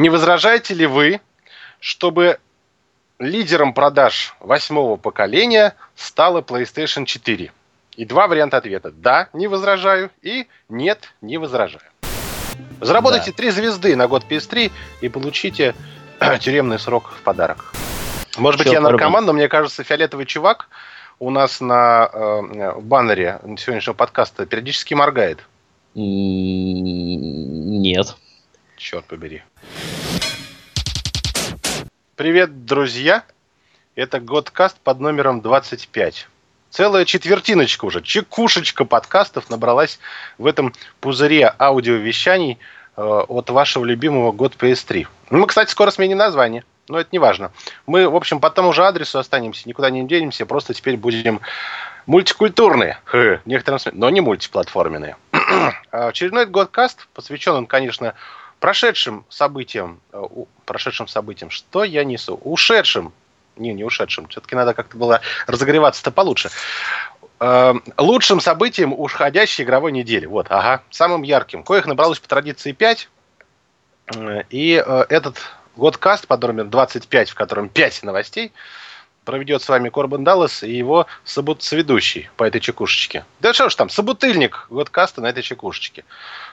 Не возражаете ли вы, чтобы лидером продаж восьмого поколения стала PlayStation 4? И два варианта ответа. Да, не возражаю. И нет, не возражаю. Заработайте три да. звезды на год PS3 и получите тюремный срок в подарок. Может Все быть, я наркоман, но мне кажется, фиолетовый чувак у нас на э, баннере сегодняшнего подкаста периодически моргает. Нет. Черт побери. Привет, друзья! Это Годкаст под номером 25. Целая четвертиночка уже, чекушечка подкастов набралась в этом пузыре аудиовещаний э, от вашего любимого Год PS3. Мы, кстати, скоро сменим название, но это не важно. Мы, в общем, по тому же адресу останемся, никуда не денемся, просто теперь будем мультикультурные, в некотором смысле, но не мультиплатформенные. А очередной Годкаст посвящен он, конечно, прошедшим событиям, э, прошедшим событиям, что я несу? Ушедшим, не, не ушедшим, все-таки надо как-то было разогреваться-то получше. Э, лучшим событием уходящей игровой недели. Вот, ага, самым ярким. Коих набралось по традиции 5. Э, и этот годкаст под номером 25, в котором 5 новостей, проведет с вами Корбан Даллас и его соведущий по этой чекушечке. Да что ж там, собутыльник годкаста на этой чекушечке.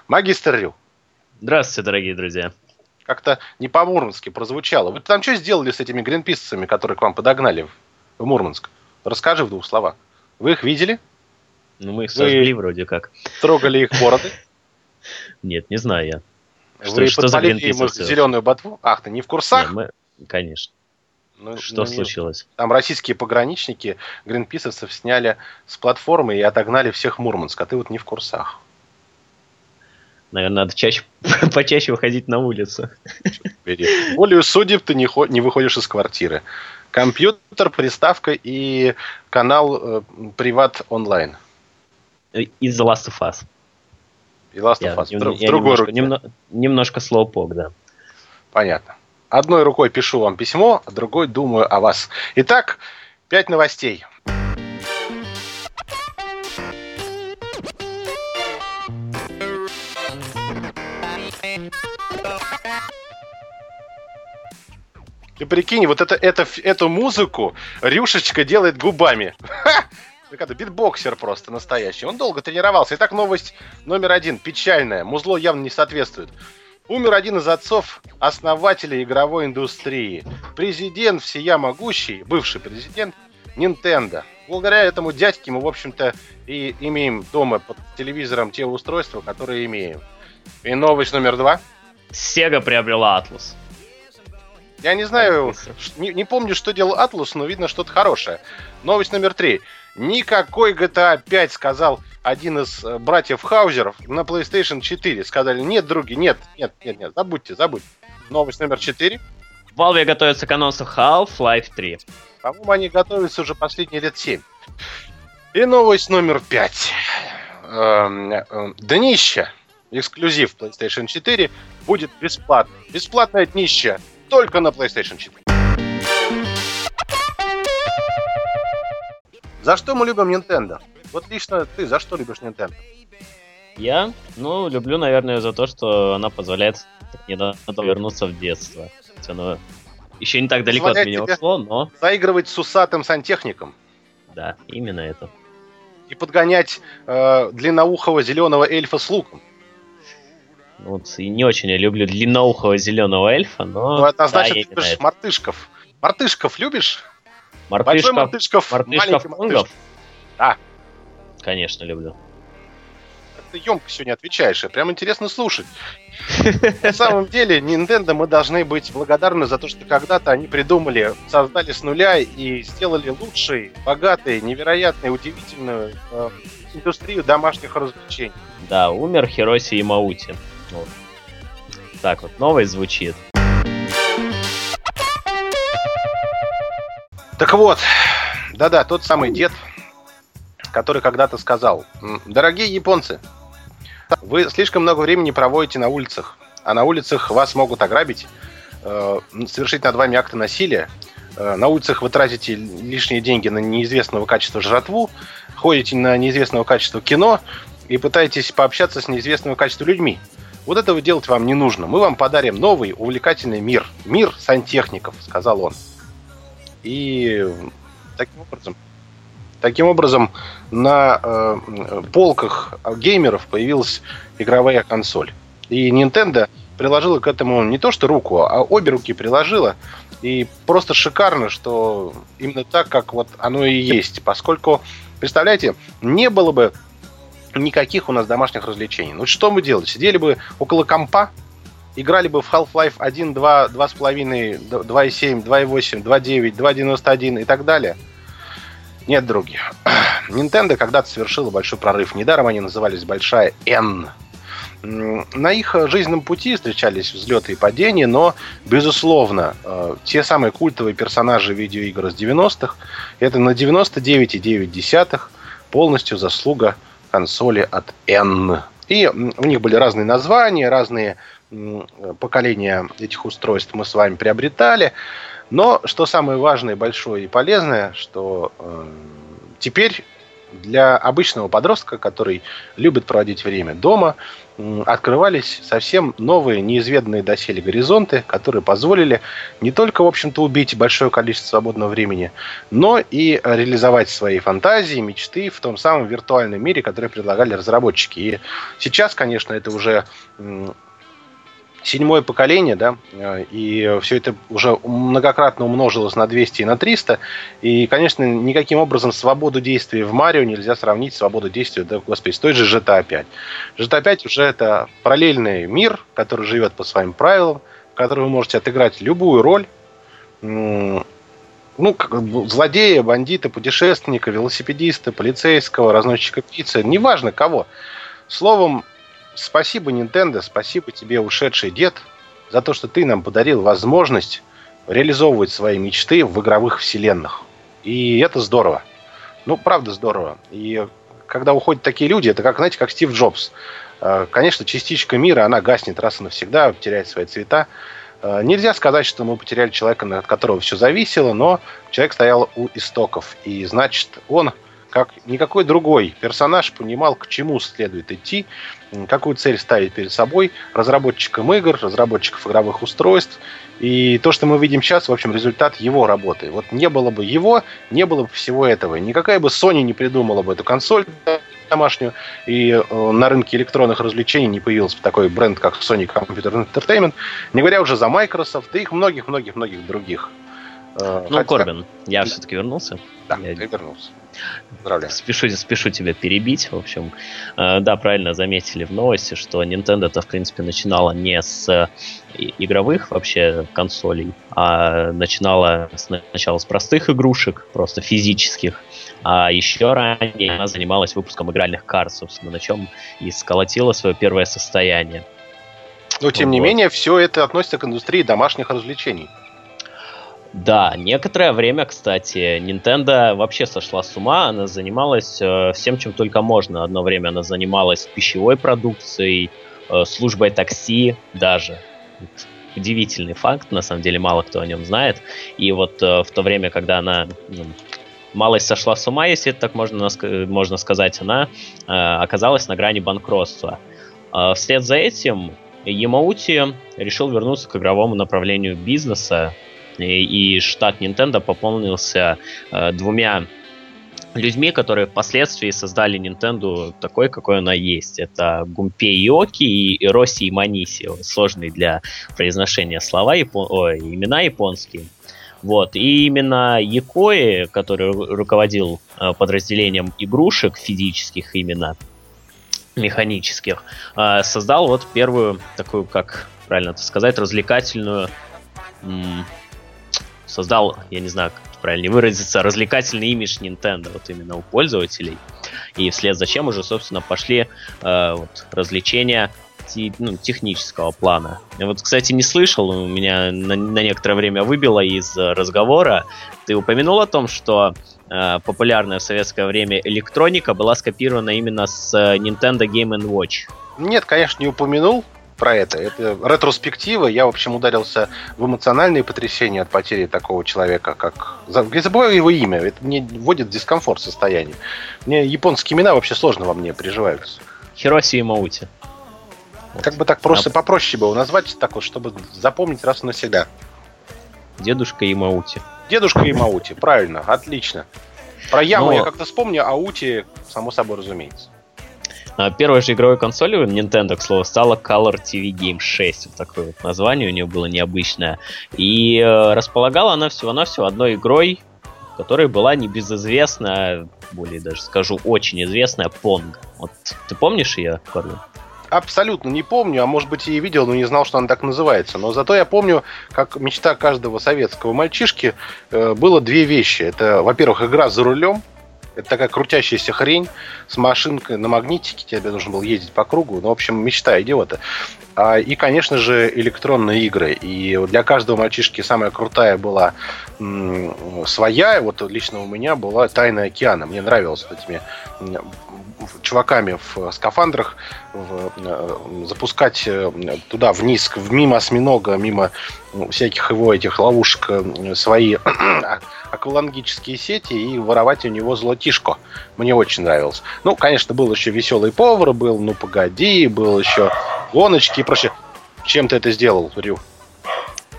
Магистр Рю. Здравствуйте, дорогие друзья. Как-то не по-мурмански прозвучало. Вы там что сделали с этими гринписцами, которые к вам подогнали в, в Мурманск? Расскажи в двух словах. Вы их видели? Ну, мы их сожгли Вы вроде как. Трогали их бороды? Нет, не знаю я. Что, Вы что за им зеленую ботву? Ах, ты не в курсах? Мы... Конечно. Ну, что ну, случилось? Там российские пограничники гринписовцев сняли с платформы и отогнали всех Мурманск, а ты вот не в курсах. Наверное, надо чаще, почаще выходить на улицу. Более судеб ты не, не выходишь из квартиры. Компьютер, приставка и канал э, Приват онлайн. Из The Last of Us. И Last of Us. Я, в, в другой немножко, руке. Немно, немножко слоупок, да. Понятно. Одной рукой пишу вам письмо, а другой думаю о вас. Итак, пять новостей. Ты прикинь, вот это, это, эту музыку Рюшечка делает губами. Это битбоксер просто настоящий. Он долго тренировался. Итак, новость номер один. Печальная. Музло явно не соответствует. Умер один из отцов основателей игровой индустрии. Президент всея могущий, бывший президент Nintendo. Благодаря этому дядьке мы, в общем-то, и имеем дома под телевизором те устройства, которые имеем. И новость номер два. Sega приобрела Atlus. Я не знаю, не, не помню, что делал Atlus, но видно что-то хорошее. Новость номер три. Никакой GTA 5, сказал один из э, братьев Хаузеров на PlayStation 4. Сказали, нет, други, нет, нет, нет, нет, забудьте, забудьте. Новость номер 4. Valve готовится к анонсу Half-Life 3. По-моему, они готовятся уже последние лет 7. И новость номер 5. Эм, эм, днище, эксклюзив PlayStation 4, будет бесплатно. Бесплатное днище только на PlayStation 4. За что мы любим Nintendo? Вот лично ты за что любишь Nintendo? Я? Ну, люблю, наверное, за то, что она позволяет недавно вернуться в детство. Оно еще не так далеко от меня ушло, но... Заигрывать с усатым сантехником. Да, именно это. И подгонять э, длинноухого зеленого эльфа с луком. Вот, и не очень я люблю длинноухого зеленого эльфа, но... Ну, это значит, да, ты любишь это. мартышков. Мартышков любишь? Мартышков, Большой мартышков, мартышков маленький Да. Конечно, люблю. Ты емко сегодня отвечаешь, и прям интересно слушать. На самом деле, Nintendo мы должны быть благодарны за то, что когда-то они придумали, создали с нуля и сделали лучший, богатый, невероятный, удивительную э, индустрию домашних развлечений. Да, умер Хироси и Маути. Вот. Так вот, новость звучит. Так вот, да-да, тот самый дед, который когда-то сказал, дорогие японцы, вы слишком много времени проводите на улицах, а на улицах вас могут ограбить, э, совершить над вами акты насилия, э, на улицах вы тратите лишние деньги на неизвестного качества жратву, ходите на неизвестного качества кино и пытаетесь пообщаться с неизвестного качества людьми. Вот этого делать вам не нужно. Мы вам подарим новый увлекательный мир. Мир сантехников, сказал он. И таким образом, таким образом на э, полках геймеров появилась игровая консоль. И Nintendo приложила к этому не то что руку, а обе руки приложила. И просто шикарно, что именно так, как вот оно и есть. Поскольку, представляете, не было бы никаких у нас домашних развлечений. Ну что мы делали? Сидели бы около компа, играли бы в Half-Life 1, 2, 2.5, 2.7, 2.8, 2.9, 2.91 и так далее. Нет, други. Nintendo когда-то совершила большой прорыв. Недаром они назывались Большая N. На их жизненном пути встречались взлеты и падения, но, безусловно, э, те самые культовые персонажи видеоигр из 90-х, это на 99,9 полностью заслуга консоли от N. И у них были разные названия, разные поколения этих устройств мы с вами приобретали. Но что самое важное, большое и полезное, что э, теперь для обычного подростка, который любит проводить время дома, открывались совсем новые, неизведанные доселе горизонты, которые позволили не только, в общем-то, убить большое количество свободного времени, но и реализовать свои фантазии, мечты в том самом виртуальном мире, который предлагали разработчики. И сейчас, конечно, это уже седьмое поколение, да, э, и все это уже многократно умножилось на 200 и на 300, и, конечно, никаким образом свободу действия в Марио нельзя сравнить с свободой действия, да, господи, с той же GTA 5. GTA 5 уже это параллельный мир, который живет по своим правилам, в котором вы можете отыграть любую роль, ну, злодея, бандита, путешественника, велосипедиста, полицейского, разносчика пиццы, неважно кого. Словом, спасибо, Nintendo, спасибо тебе, ушедший дед, за то, что ты нам подарил возможность реализовывать свои мечты в игровых вселенных. И это здорово. Ну, правда здорово. И когда уходят такие люди, это как, знаете, как Стив Джобс. Э, конечно, частичка мира, она гаснет раз и навсегда, теряет свои цвета. Э, нельзя сказать, что мы потеряли человека, от которого все зависело, но человек стоял у истоков. И значит, он как никакой другой персонаж понимал, к чему следует идти, какую цель ставить перед собой разработчикам игр, разработчиков игровых устройств. И то, что мы видим сейчас, в общем, результат его работы. Вот не было бы его, не было бы всего этого. Никакая бы Sony не придумала бы эту консоль домашнюю, и э, на рынке электронных развлечений не появился бы такой бренд, как Sony Computer Entertainment, не говоря уже за Microsoft и их многих-многих-многих других. Э, ну, Хотя... Корбин, я все-таки вернулся. Да, я... ты вернулся. Поздравляю. Спешу, спешу тебя перебить, в общем. Э, да, правильно заметили в новости, что Nintendo-то, в принципе, начинала не с э, игровых вообще консолей, а начинала сначала с простых игрушек, просто физических, а еще ранее она занималась выпуском игральных карт, собственно, на чем и сколотила свое первое состояние. Но, тем вот. не менее, все это относится к индустрии домашних развлечений. Да, некоторое время, кстати, Nintendo вообще сошла с ума. Она занималась э, всем, чем только можно. Одно время она занималась пищевой продукцией, э, службой такси даже. Удивительный факт, на самом деле мало кто о нем знает. И вот э, в то время, когда она ну, малость сошла с ума, если так можно, можно сказать, она э, оказалась на грани банкротства. Э, вслед за этим Ямаути решил вернуться к игровому направлению бизнеса, и штат Nintendo пополнился э, двумя людьми, которые впоследствии создали Nintendo такой, какой она есть. Это Гумпей Йоки и Роси Маниси. Сложные для произношения слова, япон... Ой, имена японские. Вот. И именно Якои, который руководил э, подразделением игрушек физических именно, механических, э, создал вот первую такую, как правильно сказать, развлекательную создал, я не знаю, как правильно выразиться, развлекательный имидж Nintendo вот именно у пользователей. И вслед за чем уже, собственно, пошли э, вот, развлечения ну, технического плана. Я вот, кстати, не слышал, у меня на, на некоторое время выбило из разговора. Ты упомянул о том, что э, популярная в советское время электроника была скопирована именно с э, Nintendo Game Watch. Нет, конечно, не упомянул про это. Это ретроспектива. Я, в общем, ударился в эмоциональные потрясения от потери такого человека, как... Я забываю его имя. Это мне вводит в дискомфорт состояние. Мне японские имена вообще сложно во мне приживаются. Хироси Имаути. Вот. Как бы так просто а... попроще было назвать, так вот, чтобы запомнить раз и навсегда. Дедушка Имаути. Дедушка Имаути, правильно, отлично. Про яму Но... я как-то вспомню, а Ути, само собой, разумеется. А, первой же игровой консолью Nintendo, к слову, стала Color TV Game 6. Вот такое вот название у нее было необычное. И э, располагала она всего-навсего одной игрой, которая была небезызвестная, более даже скажу, очень известная Pong. Вот ты помнишь ее, Корлин? абсолютно не помню, а может быть и видел, но не знал, что она так называется. Но зато я помню, как мечта каждого советского мальчишки э, было две вещи. Это, во-первых, игра за рулем, это такая крутящаяся хрень с машинкой на магнитике. Тебе нужно было ездить по кругу. Ну, в общем, мечта идиота. А, и, конечно же, электронные игры. И для каждого мальчишки самая крутая была своя. Вот лично у меня была «Тайна океана». Мне нравилось вот этими чуваками в скафандрах в, запускать туда вниз, мимо осьминога, мимо всяких его этих ловушек свои аквалангические сети и воровать у него золотишко. Мне очень нравилось. Ну, конечно, был еще веселый повар, был ну погоди, был еще гоночки и прочее. Чем ты это сделал, Рю?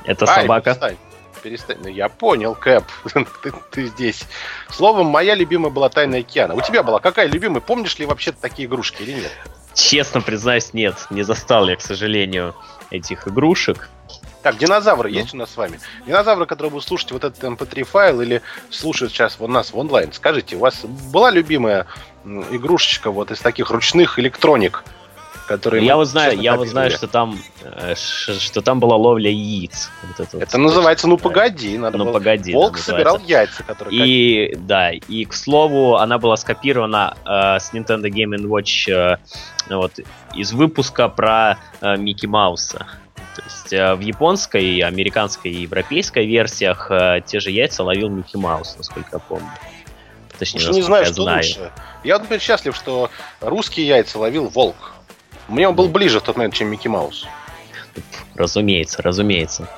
Это Ай, собака. Перестань перестань. Ну, я понял, Кэп, ты, ты здесь. Словом, моя любимая была Тайна океана. У тебя была какая любимая? Помнишь ли вообще такие игрушки или нет? Честно признаюсь, нет. Не застал я, к сожалению, этих игрушек. Так, динозавры ну. есть у нас с вами? Динозавры, которые будут слушать вот этот mp3 эм файл или слушают сейчас у нас в онлайн. Скажите, у вас была любимая игрушечка вот из таких ручных электроник? Которые я вот знаю, я вот знаю, что там, э, что там была ловля яиц. Вот это это вот, называется, ну погоди, надо ну было... погоди. Волк собирал яйца, которые. И да, и к слову, она была скопирована э, с Nintendo Game Watch э, вот из выпуска про э, Микки Мауса. То есть э, в японской, американской и европейской версиях э, те же яйца ловил Микки Маус, насколько я помню. Точнее, не знаю, я что знаю. лучше. Я, например, счастлив, что русские яйца ловил волк. Мне он был ближе в тот момент, чем Микки Маус. Разумеется, разумеется.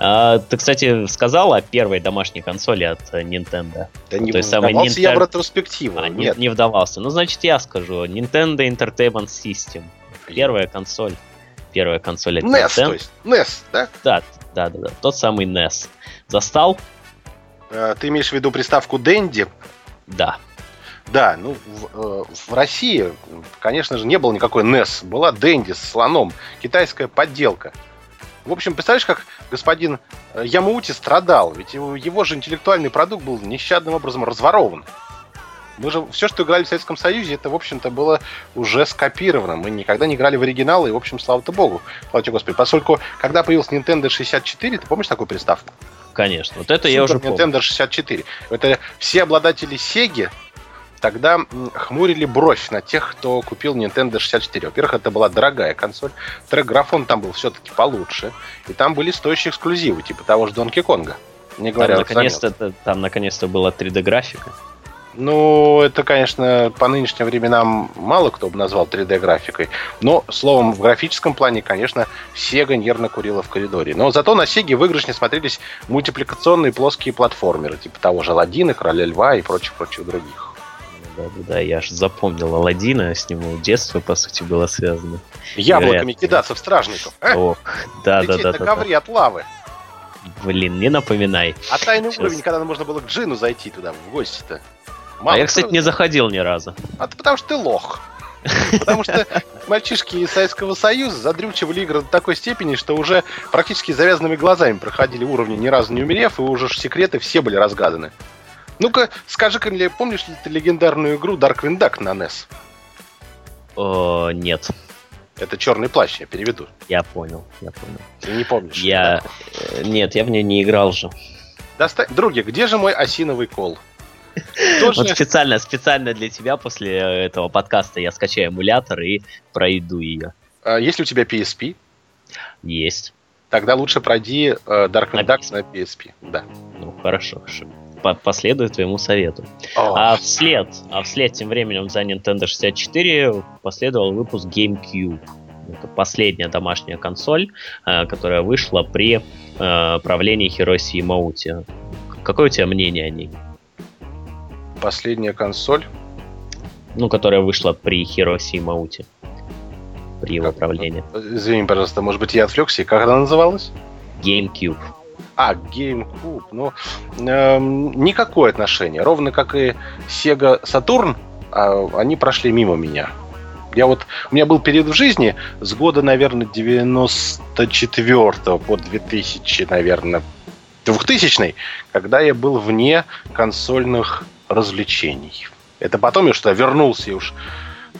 А, ты, кстати, сказал о первой домашней консоли от Nintendo. Да не вдавался Ninter... я в ретроспективу. А, Нет. Не, не вдавался. Ну, значит, я скажу. Nintendo Entertainment System. Первая консоль. Первая консоль от NES, Nintendo. то есть. NES, да? Да, да, да, да. Тот самый NES. Застал? А, ты имеешь в виду приставку Dendy? Да. Да, ну в, э, в России, конечно же, не было никакой NES. Была Дэнди с слоном, китайская подделка. В общем, представляешь, как господин э, Ямаути страдал, ведь его, его же интеллектуальный продукт был нещадным образом разворован. Мы же все, что играли в Советском Союзе, это, в общем-то, было уже скопировано. Мы никогда не играли в оригиналы, и, в общем, слава-то богу, слава тебе, Господи. Поскольку, когда появился Nintendo 64, ты помнишь такую приставку? Конечно, вот это Super я уже помню. Nintendo 64. Это все обладатели Sega тогда хмурили бровь на тех, кто купил Nintendo 64. Во-первых, это была дорогая консоль. Трек-графон там был все-таки получше. И там были стоящие эксклюзивы, типа того же Донки Конга. Не говоря там, наконец-то, там наконец-то была 3D-графика. Ну, это, конечно, по нынешним временам мало кто бы назвал 3D-графикой. Но, словом, в графическом плане, конечно, Sega нервно курила в коридоре. Но зато на Sega выигрышне смотрелись мультипликационные плоские платформеры, типа того же Ладина, Короля Льва и прочих-прочих других да, да, да. Я аж запомнил Алладина, с ним детство, по сути, было связано. Яблоками кидаться в стражников. Э? Ох, да, да, да. на ковре да. от лавы. Блин, не напоминай. А тайный Сейчас. уровень, когда можно было к Джину зайти туда, в гости-то. Мало а я, кстати, не заходил ни разу. А ты потому что ты лох. Потому что мальчишки из Советского Союза задрючивали игры до такой степени, что уже практически завязанными глазами проходили уровни, ни разу не умерев, и уже секреты все были разгаданы. Ну-ка, скажи-ка, помнишь ли ты легендарную игру Darkwing Duck на NES? О, нет. Это черный плащ, я переведу. Я понял, я понял. Ты не помнишь? Я... Да? Э, нет, я в нее не играл же. Доста... Други, где же мой осиновый кол? Тоже... Вот специально, специально для тебя после этого подкаста я скачаю эмулятор и пройду ее. А есть ли у тебя PSP? Есть. Тогда лучше пройди uh, Darkwing Duck на PSP. Да. Ну, хорошо, хорошо по последую твоему совету. Oh. А вслед, а вслед тем временем за Nintendo 64 последовал выпуск GameCube. Это последняя домашняя консоль, э, которая вышла при э, правлении Хироси Маути. Какое у тебя мнение о ней? Последняя консоль? Ну, которая вышла при Хироси Маути. при его правлении. Извини, пожалуйста, может быть, я отвлекся. Как она называлась? GameCube. А, GameCube. Ну, э, никакое отношение. Ровно как и Sega Saturn, э, они прошли мимо меня. Я вот, у меня был период в жизни с года, наверное, 94 по 2000, наверное, 2000 когда я был вне консольных развлечений. Это потом я что вернулся и уж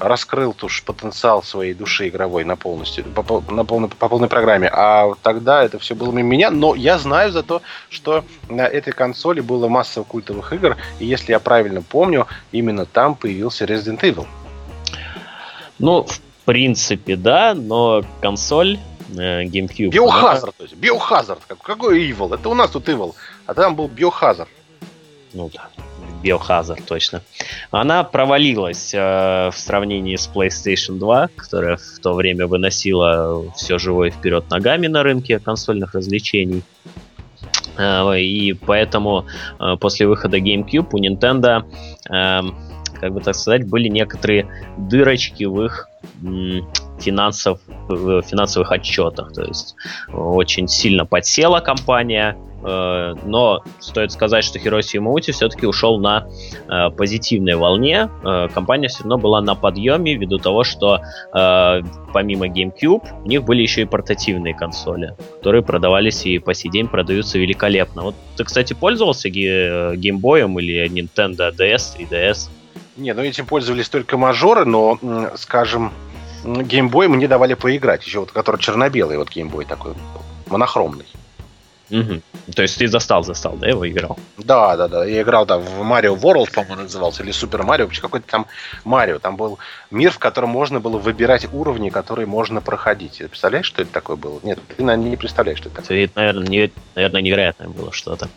раскрыл уж потенциал своей души игровой на полностью, по, на полной, по полной программе. А тогда это все было мимо меня. Но я знаю за то, что на этой консоли было масса культовых игр. И если я правильно помню, именно там появился Resident Evil. Ну, в принципе, да, но консоль э, GameCube... Biohazard, она... то есть, Biohazard. Какой Evil? Это у нас тут Evil. А там был Biohazard. Ну да, Biohazard, точно. Она провалилась э, в сравнении с PlayStation 2, которая в то время выносила все живое вперед ногами на рынке консольных развлечений. Э, и поэтому э, после выхода GameCube у Nintendo, э, как бы так сказать, были некоторые дырочки в их финансов, в финансовых отчетах. То есть очень сильно подсела компания, Э, но стоит сказать, что Хироси Ямаути все-таки ушел на э, позитивной волне. Э, компания все равно была на подъеме ввиду того, что помимо GameCube у них были еще и портативные консоли, которые продавались и по сей день продаются великолепно. Вот ты, кстати, пользовался геймбоем или Nintendo DS, 3DS? Не, ну этим пользовались только мажоры, но, скажем, геймбой мне давали поиграть, еще вот который черно-белый вот геймбой такой, монохромный. Угу. То есть ты застал, застал, да, его играл? Да, да, да. Я играл там в Mario World, по-моему, назывался, или Super Mario, какой-то там Марио. Там был мир, в котором можно было выбирать уровни, которые можно проходить. Ты представляешь, что это такое было? Нет, ты наверное, не представляешь, что это такое. Это, наверное, не, наверное невероятное было что-то.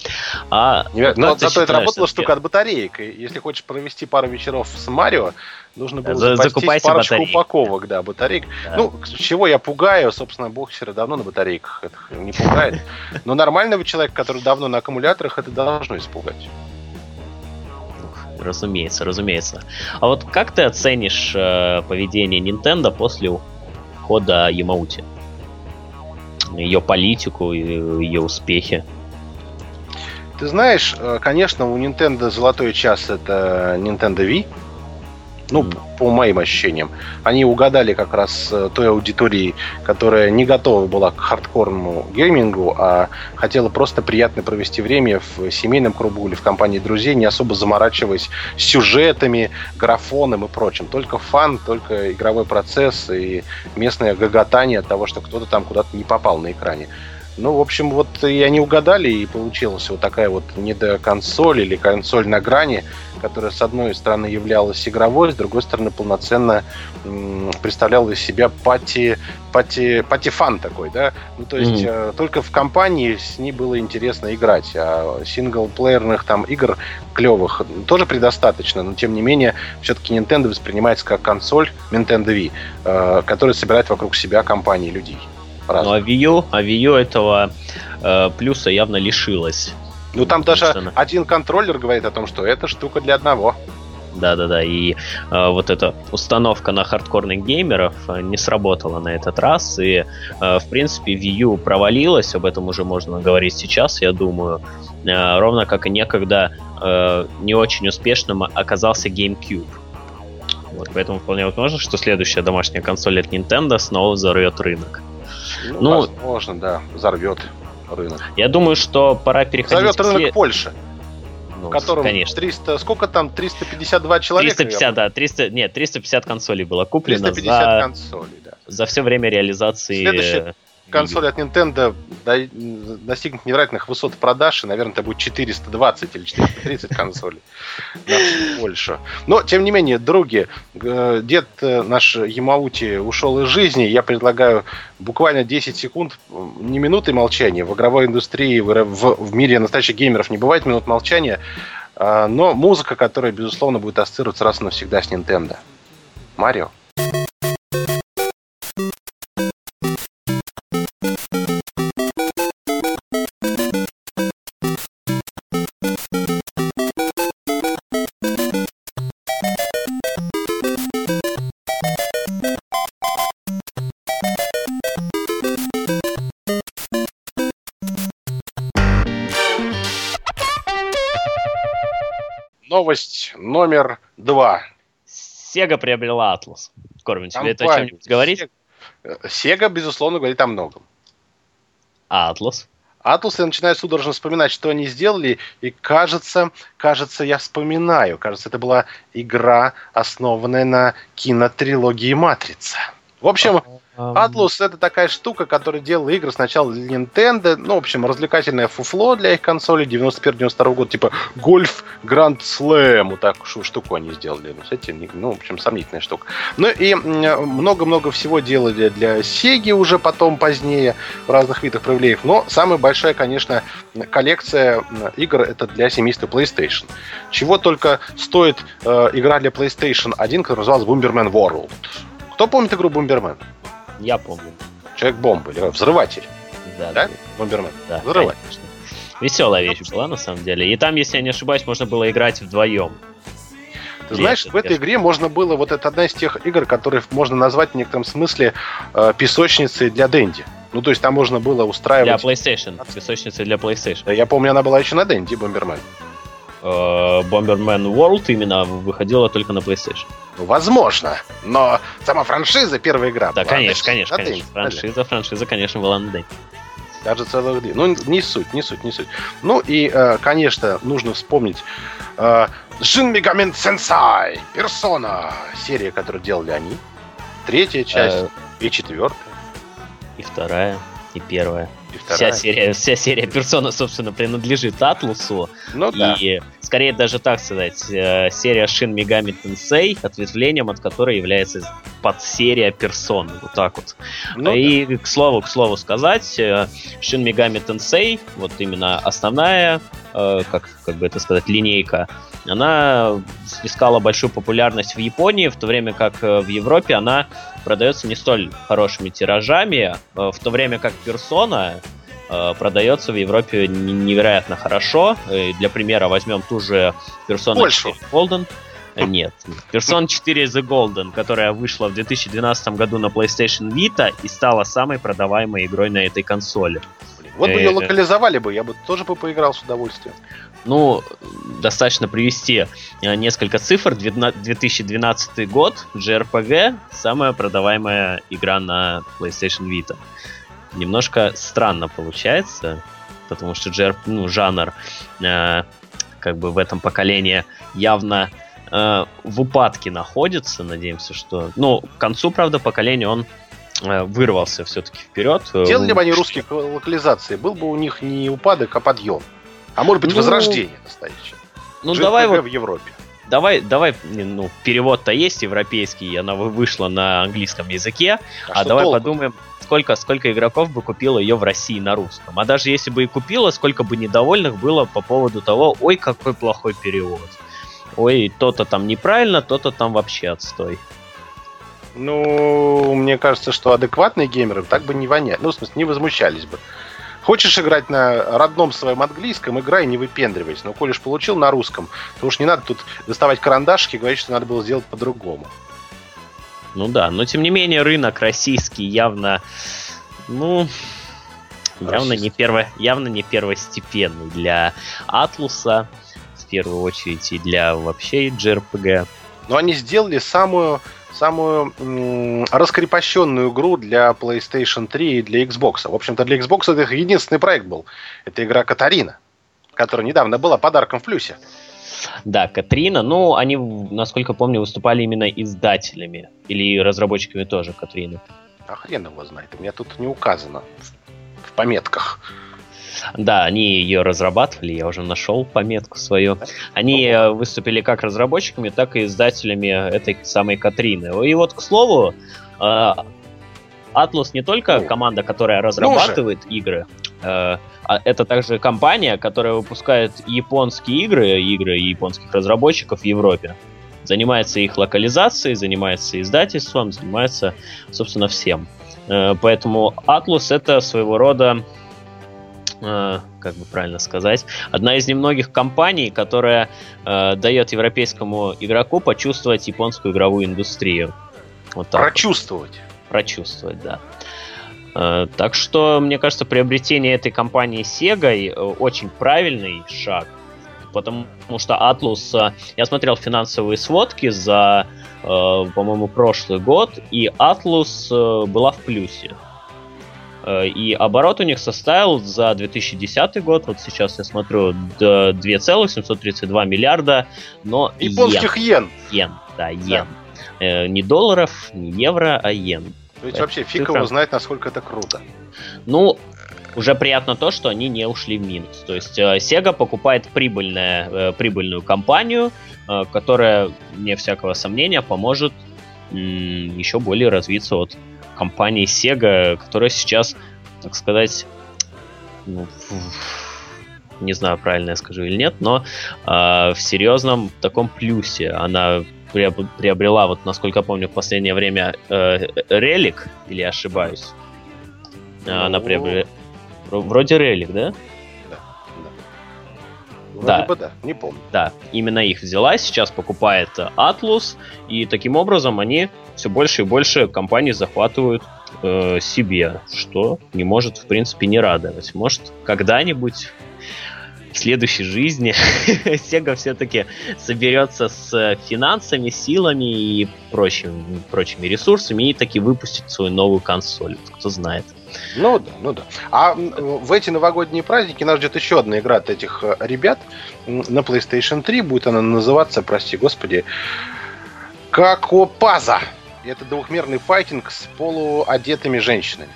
А, Невероятно. Но зато это работала штука от батареек. И если хочешь провести пару вечеров с Марио, нужно было За, запастись парочку батарейк. упаковок, да, батареек. Да. Ну, чего я пугаю, собственно, боксеры давно на батарейках это не пугает. Но нормального человека, который давно на аккумуляторах, это должно испугать. Разумеется, разумеется. А вот как ты оценишь э, поведение Nintendo после ухода Ямаути? Ее политику, ее успехи? Ты знаешь, э, конечно, у Nintendo золотой час это Nintendo Wii. Ну, по моим ощущениям. Они угадали как раз э, той аудитории, которая не готова была к хардкорному геймингу, а хотела просто приятно провести время в семейном кругу или в компании друзей, не особо заморачиваясь сюжетами, графоном и прочим. Только фан, только игровой процесс и местное гоготание от того, что кто-то там куда-то не попал на экране. Ну, в общем, вот и они угадали, и получилась вот такая вот недоконсоль или консоль на грани, которая, с одной стороны, являлась игровой, с другой стороны, полноценно м, представляла из себя party, party, party fun такой, да? Ну, то есть mm-hmm. э, только в компании с ней было интересно играть, а синглплеерных там игр клевых тоже предостаточно, но, тем не менее, все-таки Nintendo воспринимается как консоль Nintendo Wii, э, которая собирает вокруг себя компании людей. Ну, а Wii U, а Wii U этого э, плюса явно лишилась. Ну, там даже один контроллер говорит о том, что это штука для одного. Да-да-да, и э, вот эта установка на хардкорных геймеров э, не сработала на этот раз, и, э, в принципе, Wii U провалилась, об этом уже можно говорить сейчас, я думаю, э, ровно как и некогда э, не очень успешным оказался GameCube. Вот, поэтому вполне возможно, что следующая домашняя консоль от Nintendo снова взорвет рынок. Ну, ну возможно, да, взорвет рынок. Я думаю, что пора переходить взорвет рынок след... Польши. Ну, в котором конечно. 300, сколько там, 352 человека? 350, да, 300, нет, 350 консолей было куплено 350 за, консолей, да. За все время реализации Следующее, консоль от Nintendo достигнет невероятных высот продаж, и, наверное, это будет 420 или 430 консолей больше. Но, тем не менее, други, дед э, наш Ямаути ушел из жизни. Я предлагаю буквально 10 секунд, не минуты молчания. В игровой индустрии, в, в мире настоящих геймеров не бывает минут молчания, а, но музыка, которая, безусловно, будет ассоциироваться раз и навсегда с Nintendo. Марио. Номер два. Sega приобрела Atlus. Корвин, тебе это о чем-нибудь говорить? Sega, безусловно, говорит о многом. А Atlus? Атлус я начинаю судорожно вспоминать, что они сделали, и кажется, кажется, я вспоминаю, кажется, это была игра, основанная на кинотрилогии «Матрица». В общем, Atlus это такая штука, которая делала игры сначала для Nintendo, ну, в общем, развлекательное фуфло для их консолей 91-92 года, типа Golf Grand Slam, вот так штуку они сделали. Ну, кстати, ну, в общем, сомнительная штука. Ну и много-много всего делали для Sega уже потом, позднее, в разных видах проявлений. Но самая большая, конечно, коллекция игр это для семейства PlayStation. Чего только стоит э, игра для PlayStation 1, которая называлась Bomberman World. Кто помнит игру Bomberman? Я помню. Человек-бомба, или взрыватель. Да, да? Бомбермен. Да, Взрыватель. Конечно. Веселая вещь была, на самом деле. И там, если я не ошибаюсь, можно было играть вдвоем. Ты знаешь, в этой игре можно было, вот это одна из тех игр, которые можно назвать в некотором смысле э, песочницей для Дэнди. Ну, то есть там можно было устраивать... Для PlayStation. Песочница для PlayStation. Я помню, она была еще на Дэнди, Бомбермен. Bomberman World именно выходила только на PlayStation. Ну, возможно, но сама франшиза, первая игра. Да, конечно, конечно, конечно. Франшиза, франшиза, конечно, была на Дэнди. Даже целых две. Ну, не суть, не суть, не суть. Ну и, э, конечно, нужно вспомнить э, Shin Megami Sensei, Персона, серия, которую делали они. Третья часть э, и четвертая. И вторая, и первая. И вся серия, вся серия персона, собственно, принадлежит Атлусу. Ну, да. И скорее даже так сказать, э, серия Shin Megami Tensei, ответвлением от которой является подсерия персон. Вот так вот. Ну, и да. к слову, к слову сказать, э, Shin Megami Tensei, вот именно основная, э, как, как бы это сказать, линейка, она искала большую популярность в Японии, в то время как в Европе она продается не столь хорошими тиражами, в то время как персона Э, продается в Европе невероятно хорошо. Э, для примера возьмем ту же Persona 4 Golden. Э, нет. Persona 4 The Golden, которая вышла в 2012 году на PlayStation Vita и стала самой продаваемой игрой на этой консоли. Вот бы ее локализовали бы, я бы тоже бы поиграл с удовольствием. Ну, достаточно привести несколько цифр. 2012 год, JRPG, самая продаваемая игра на PlayStation Vita немножко странно получается, потому что джер, ну, жанр э, как бы в этом поколении явно э, в упадке находится. Надеемся, что... Ну, к концу, правда, поколения он э, вырвался все-таки вперед. Делали бы они русские локализации, был бы у них не упадок, а подъем. А может быть, ну, возрождение настоящее. Ну, Жить давай вот... в Европе. Давай, давай, ну, перевод-то есть европейский, она вышла на английском языке, а, а давай толку? подумаем, сколько, сколько игроков бы купило ее в России на русском. А даже если бы и купила, сколько бы недовольных было по поводу того, ой, какой плохой перевод. Ой, то-то там неправильно, то-то там вообще отстой. Ну, мне кажется, что адекватные геймеры так бы не воняли. Ну, в смысле, не возмущались бы. Хочешь играть на родном своем английском, играй, не выпендривайся. Но коль уж получил на русском, то уж не надо тут доставать карандашики и говорить, что надо было сделать по-другому. Ну да, но тем не менее рынок российский явно, ну, явно не, перво, явно не первостепенный для Атлуса, в первую очередь, и для вообще JRPG. Но они сделали самую самую м- раскрепощенную игру для PlayStation 3 и для Xbox. В общем-то, для Xbox это их единственный проект был. Это игра Катарина, которая недавно была подарком в плюсе. Да, Катрина. Ну, они, насколько помню, выступали именно издателями. Или разработчиками тоже Катрины. А хрен его знает. У меня тут не указано в пометках. Да, они ее разрабатывали, я уже нашел пометку свою. Они э, выступили как разработчиками, так и издателями этой самой Катрины. И вот, к слову, э, Atlus не только команда, которая разрабатывает ну игры, э, а это также компания, которая выпускает японские игры, игры японских разработчиков в Европе. Занимается их локализацией, занимается издательством, занимается, собственно, всем. Поэтому Atlus это своего рода, э, как бы правильно сказать, одна из немногих компаний, которая э, дает европейскому игроку почувствовать японскую игровую индустрию. Вот так Прочувствовать. Вот. Прочувствовать, да. Э, так что, мне кажется, приобретение этой компании Sega э, очень правильный шаг. потому что Atlus, э, я смотрел финансовые сводки за, э, по-моему, прошлый год, и Atlus была в плюсе. Э, и оборот у них составил за 2010 год, вот сейчас я смотрю, 2,732 миллиарда, но Японских йен. Йен, да, йен. Да. Не долларов, не евро, а йен. То есть вообще фиг его знает, насколько это круто. Ну, уже приятно то, что они не ушли в минус. То есть э, Sega покупает прибыльная, э, прибыльную компанию, э, которая, не всякого сомнения, поможет еще более развиться от компании Sega, которая сейчас, так сказать, ну, не знаю, правильно я скажу или нет, но в серьезном таком плюсе. Она приобрела, вот насколько помню, в последнее время релик, или ошибаюсь? Она приобрела Вроде релик, да? Да. да. Вроде да. бы да, не помню. Да, именно их взяла, сейчас покупает Atlus, и таким образом они все больше и больше компаний захватывают э, себе, что не может, в принципе, не радовать. Может, когда-нибудь в следующей жизни Sega все-таки соберется с финансами, силами и прочим, прочими ресурсами и таки выпустит свою новую консоль. Кто знает. Ну да, ну да. А в эти новогодние праздники нас ждет еще одна игра от этих э, ребят на PlayStation 3. Будет она называться, прости господи, Какопаза. Это двухмерный файтинг с полуодетыми женщинами.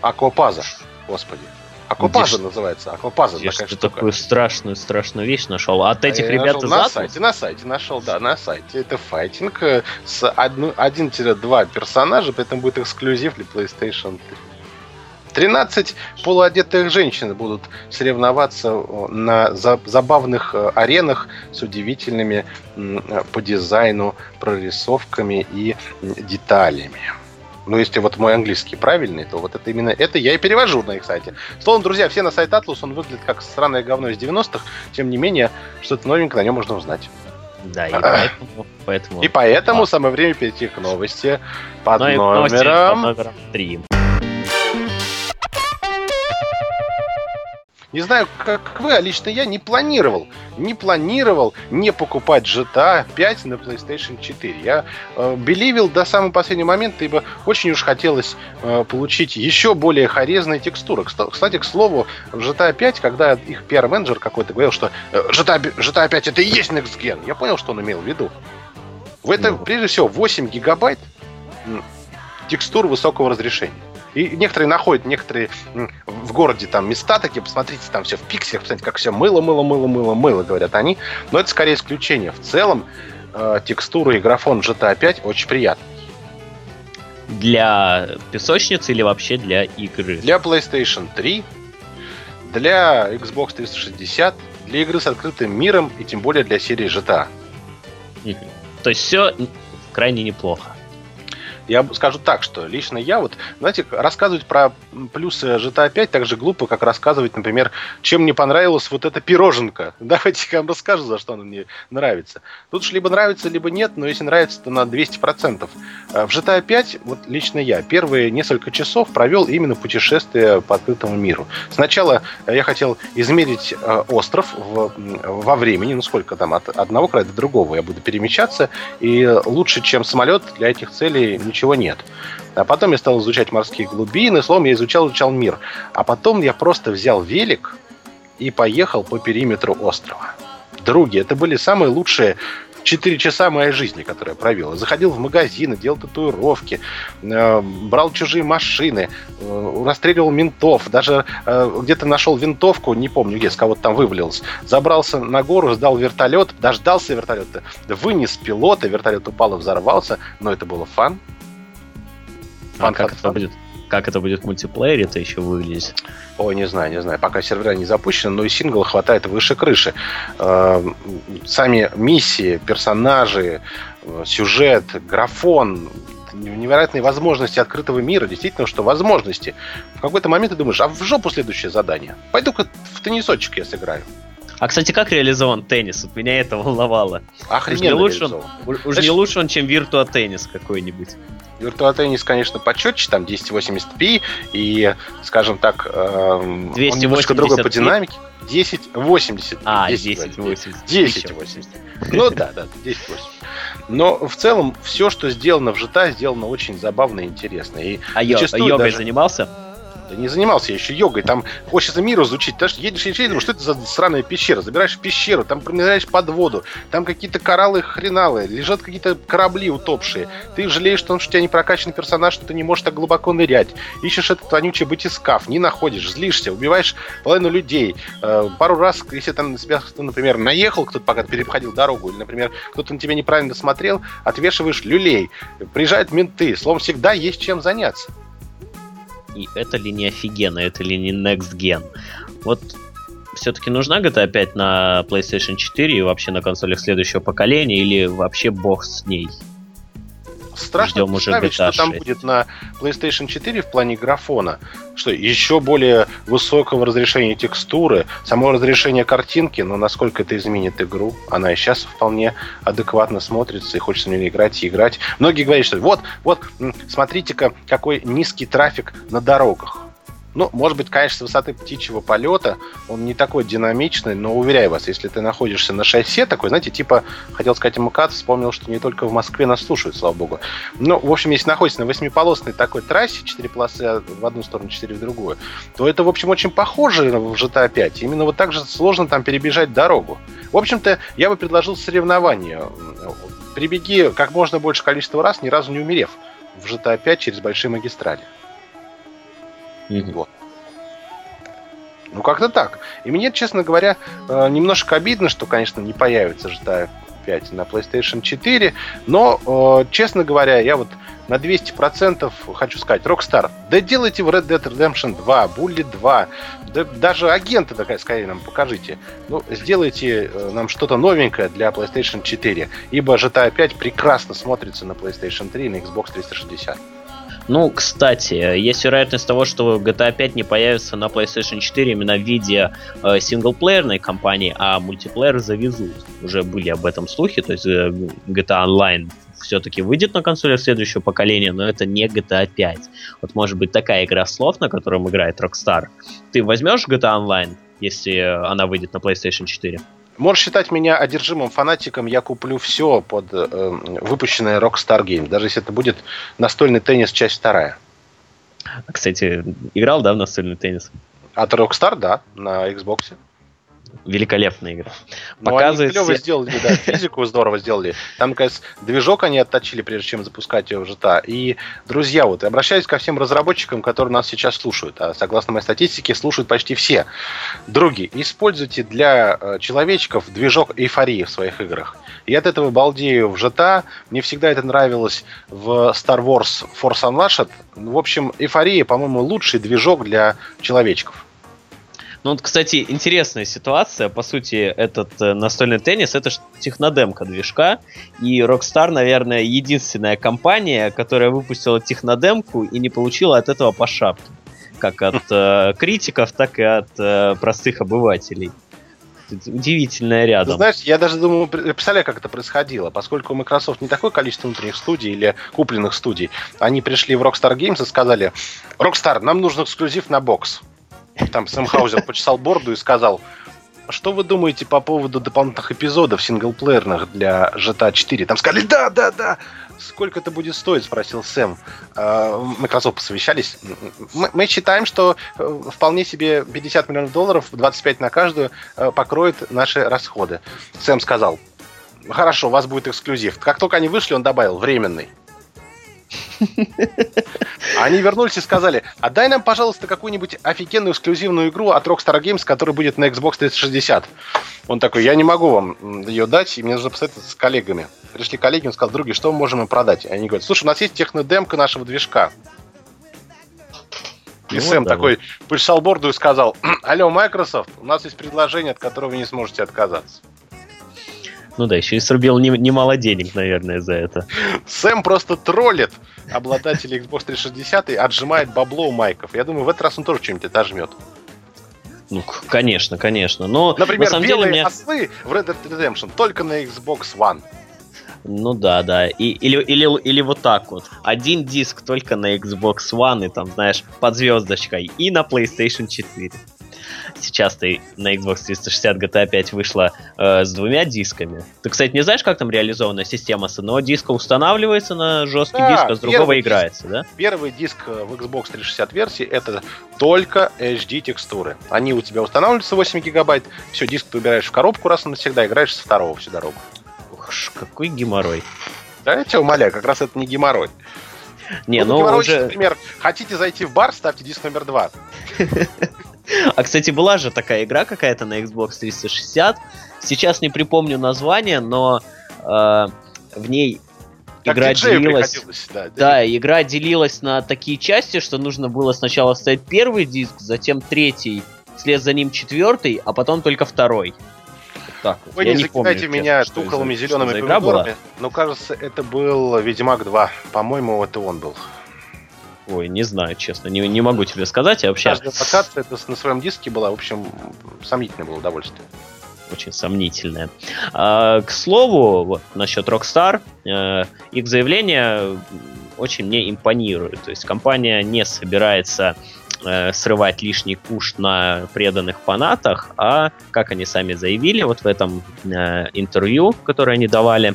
Аквапаза, господи. Аквапаза называется. Аквапаза Где такая штука. такую страшную, страшную вещь нашел. От этих а ребят из на сайте, на сайте нашел, да, на сайте. Это файтинг э, с 1-2 персонажа, поэтому будет эксклюзив для PlayStation 3. 13 полуодетых женщин будут соревноваться э, на забавных э, аренах с удивительными по дизайну прорисовками и деталями. Но если вот мой английский правильный, то вот это именно это я и перевожу на их сайте. Словом, друзья, все на сайт Atlus, он выглядит как странное говно из 90-х, тем не менее, что-то новенькое на нем можно узнать. Да, и поэтому... поэтому... И поэтому а. самое время перейти к новости под Но номером... Под номером 3. Не знаю, как вы, а лично я не планировал, не планировал не покупать GTA 5 на PlayStation 4. Я э, беливил до самого последнего момента, ибо очень уж хотелось э, получить еще более хорезные текстуры. Кстати, к слову, в GTA 5, когда их пиар-менеджер какой-то говорил, что GTA, GTA 5 это и есть Next Gen, я понял, что он имел в виду. В этом, ну. прежде всего, 8 гигабайт текстур высокого разрешения. И некоторые находят, некоторые в городе там места такие, посмотрите, там все в пикселях, посмотрите, как все мыло, мыло, мыло, мыло, мыло, говорят они. Но это скорее исключение. В целом, э, текстура и графон GTA 5 очень приятный. Для песочницы или вообще для игры? Для PlayStation 3, для Xbox 360, для игры с открытым миром и тем более для серии GTA. То есть все крайне неплохо. Я скажу так, что лично я вот, знаете, рассказывать про плюсы GTA 5 так же глупо, как рассказывать, например, чем мне понравилась вот эта пироженка. Давайте я вам расскажу, за что она мне нравится. Тут уж либо нравится, либо нет, но если нравится, то на 200%. Э, в GTA 5, вот лично я, первые несколько часов провел именно путешествие по открытому миру. Сначала я хотел измерить э, остров в, во времени, ну сколько там, от одного края до другого я буду перемещаться, и лучше, чем самолет, для этих целей ничего нет. А потом я стал изучать морские глубины, словом, я изучал, изучал мир. А потом я просто взял велик и поехал по периметру острова. Други, это были самые лучшие 4 часа моей жизни, которые я провел. Заходил в магазины, делал татуировки, э, брал чужие машины, э, расстреливал ментов, даже э, где-то нашел винтовку, не помню где, с кого-то там вывалился. Забрался на гору, сдал вертолет, дождался вертолета, вынес пилота, вертолет упал и взорвался, но это было фан, а как это будет? Как это будет в мультиплеере, это еще выглядит? Ой, не знаю, не знаю. Пока сервера не запущены, но и сингла хватает выше крыши. Эм, сами миссии, персонажи, э, сюжет, графон, невероятные возможности открытого мира, действительно, что возможности. В какой-то момент ты думаешь, а в жопу следующее задание? Пойду-ка в теннисочек я сыграю. А, кстати, как реализован теннис? Вот меня это волновало. Охрененно Уж не лучше он, уж Знаешь- не лучше он, чем Virtua теннис какой-нибудь. Virtua Tennis, конечно, почетче, там 1080p, и, скажем так, эм, он 280p. немножко другой по динамике. 1080. А, 1080. 1080. 1080. Ну да, да, 1080. Но в целом все, что сделано в GTA, сделано очень забавно и интересно. И А йогой даже- занимался? Да не занимался я еще йогой. Там хочется мир изучить. Что едешь, едешь, едешь, думаешь, что это за сраная пещера? Забираешь пещеру, там промеряешь под воду, там какие-то кораллы хреналы, лежат какие-то корабли утопшие. Ты жалеешь, что, что у тебя не прокачанный персонаж, что ты не можешь так глубоко нырять. Ищешь этот вонючий батискаф, не находишь, злишься, убиваешь половину людей. Э, пару раз, если там на кто, например, наехал, кто-то пока ты переходил дорогу, или, например, кто-то на тебя неправильно смотрел, отвешиваешь люлей. Приезжают менты. Словом, всегда есть чем заняться. И это ли не офигенно, это ли не Next Gen? Вот все-таки нужна GTA 5 на PlayStation 4 и вообще на консолях следующего поколения, или вообще бог с ней? Страшно Ждем уже представить, GTA что там 6. будет на PlayStation 4 в плане графона. Что еще более высокого разрешения текстуры, само разрешение картинки, но насколько это изменит игру. Она и сейчас вполне адекватно смотрится, и хочется в нее играть и играть. Многие говорят, что вот, вот, смотрите-ка, какой низкий трафик на дорогах. Ну, может быть, конечно, с высоты птичьего полета он не такой динамичный, но уверяю вас, если ты находишься на шоссе такой, знаете, типа, хотел сказать МКАД, вспомнил, что не только в Москве нас слушают, слава богу. Ну, в общем, если находишься на восьмиполосной такой трассе, четыре полосы в одну сторону, четыре в другую, то это, в общем, очень похоже в GTA 5. Именно вот так же сложно там перебежать дорогу. В общем-то, я бы предложил соревнование. Прибеги как можно больше количества раз, ни разу не умерев в GTA 5 через большие магистрали. Вот. Ну, как-то так. И мне, честно говоря, э, немножко обидно, что, конечно, не появится GTA 5 на PlayStation 4, но, э, честно говоря, я вот на 200% хочу сказать, Rockstar, да делайте в Red Dead Redemption 2, Bullet 2, да даже агента такая, скорее нам покажите. Ну, сделайте э, нам что-то новенькое для PlayStation 4, ибо GTA 5 прекрасно смотрится на PlayStation 3 и на Xbox 360. Ну, кстати, есть вероятность того, что GTA 5 не появится на PlayStation 4 именно в виде э, синглплеерной кампании, а мультиплеер завезут. Уже были об этом слухи, то есть э, GTA Online все-таки выйдет на консолях следующего поколения, но это не GTA 5. Вот может быть такая игра слов, на котором играет Rockstar. Ты возьмешь GTA Online, если она выйдет на PlayStation 4? Можешь считать меня одержимым фанатиком, я куплю все под э, выпущенное Rockstar Game, даже если это будет настольный теннис часть вторая. Кстати, играл, да, в настольный теннис? От Rockstar, да, на Xbox. Великолепная игра. Показывает они клево все- сделали, да, физику здорово сделали. Там, кажется, движок они отточили, прежде чем запускать ее в GTA. И, друзья, вот, обращаюсь ко всем разработчикам, которые нас сейчас слушают. А согласно моей статистике, слушают почти все. Други, используйте для э, человечков движок эйфории в своих играх. Я от этого балдею в GTA. Мне всегда это нравилось в Star Wars Force Unleashed. В общем, эйфория, по-моему, лучший движок для человечков. Ну вот, кстати, интересная ситуация. По сути, этот э, настольный теннис это ж технодемка движка. И Rockstar, наверное, единственная компания, которая выпустила технодемку и не получила от этого по шапке. Как от э, критиков, так и от э, простых обывателей. Удивительное Ты рядом. знаешь, я даже думаю, пр- представляю, как это происходило. Поскольку у Microsoft не такое количество внутренних студий или купленных студий, они пришли в Rockstar Games и сказали, Rockstar, нам нужен эксклюзив на бокс. Там Сэм Хаузер почесал борду и сказал, что вы думаете по поводу дополнительных эпизодов синглплеерных для GTA 4? Там сказали, да, да, да. Сколько это будет стоить, спросил Сэм. А, Microsoft посовещались. Мы, считаем, что э, вполне себе 50 миллионов долларов, 25 на каждую, э, покроет наши расходы. Сэм сказал, хорошо, у вас будет эксклюзив. Как только они вышли, он добавил, временный. Они вернулись и сказали, а дай нам, пожалуйста, какую-нибудь офигенную эксклюзивную игру от Rockstar Games, которая будет на Xbox 360. Он такой, я не могу вам ее дать, и мне нужно посоветоваться с коллегами. Пришли коллеги, он сказал, други, что мы можем им продать? Они говорят, слушай, у нас есть технодемка нашего движка. И Ну Сэм да, такой почесал борду и сказал, алло, Microsoft, у нас есть предложение, от которого вы не сможете отказаться. Ну да, еще и срубил не- немало денег, наверное, за это. Сэм просто троллит обладателей Xbox 360 и отжимает бабло у майков. Я думаю, в этот раз он тоже что-нибудь отожмет. Ну, конечно, конечно. Но, Например, на самом белые деле, мне... ослы в Red Dead Redemption только на Xbox One. Ну да, да. И, или, или, или вот так вот. Один диск только на Xbox One и там, знаешь, под звездочкой. И на PlayStation 4. Сейчас-то на Xbox 360 GTA 5 вышла э, с двумя дисками. Ты, кстати, не знаешь, как там реализована система с одного диска устанавливается на жесткий Да, диск, а с другого первый играется, да? Первый диск э, в Xbox 360 версии это только HD текстуры. Они у тебя устанавливаются 8 гигабайт. Все, диск ты убираешь в коробку раз и навсегда, играешь со второго всю дорогу. Ух какой геморрой. Да, я тебя умоляю, как раз это не геморрой. Не, Ну, ну геморрой, уже... например, хотите зайти в бар, ставьте диск номер два. А, кстати, была же такая игра какая-то на Xbox 360. Сейчас не припомню название, но э, в ней Как игра делилась... да. Да, игра делилась на такие части, что нужно было сначала ставить первый диск, затем третий, вслед за ним четвертый, а потом только второй. Так. Вы Я не помню, закидайте честно, меня что тухлыми зелеными игра была. помидорами. Но кажется, это был Ведьмак 2. По-моему, это он был. Ой, не знаю, честно, не, не могу тебе сказать. Я вообще Каждая локация это на своем диске была. В общем, сомнительное было удовольствие. очень сомнительная. А, к слову, вот насчет Rockstar, э, их заявление очень мне импонирует. То есть компания не собирается э, срывать лишний куш на преданных фанатах, а, как они сами заявили вот в этом э, интервью, которое они давали,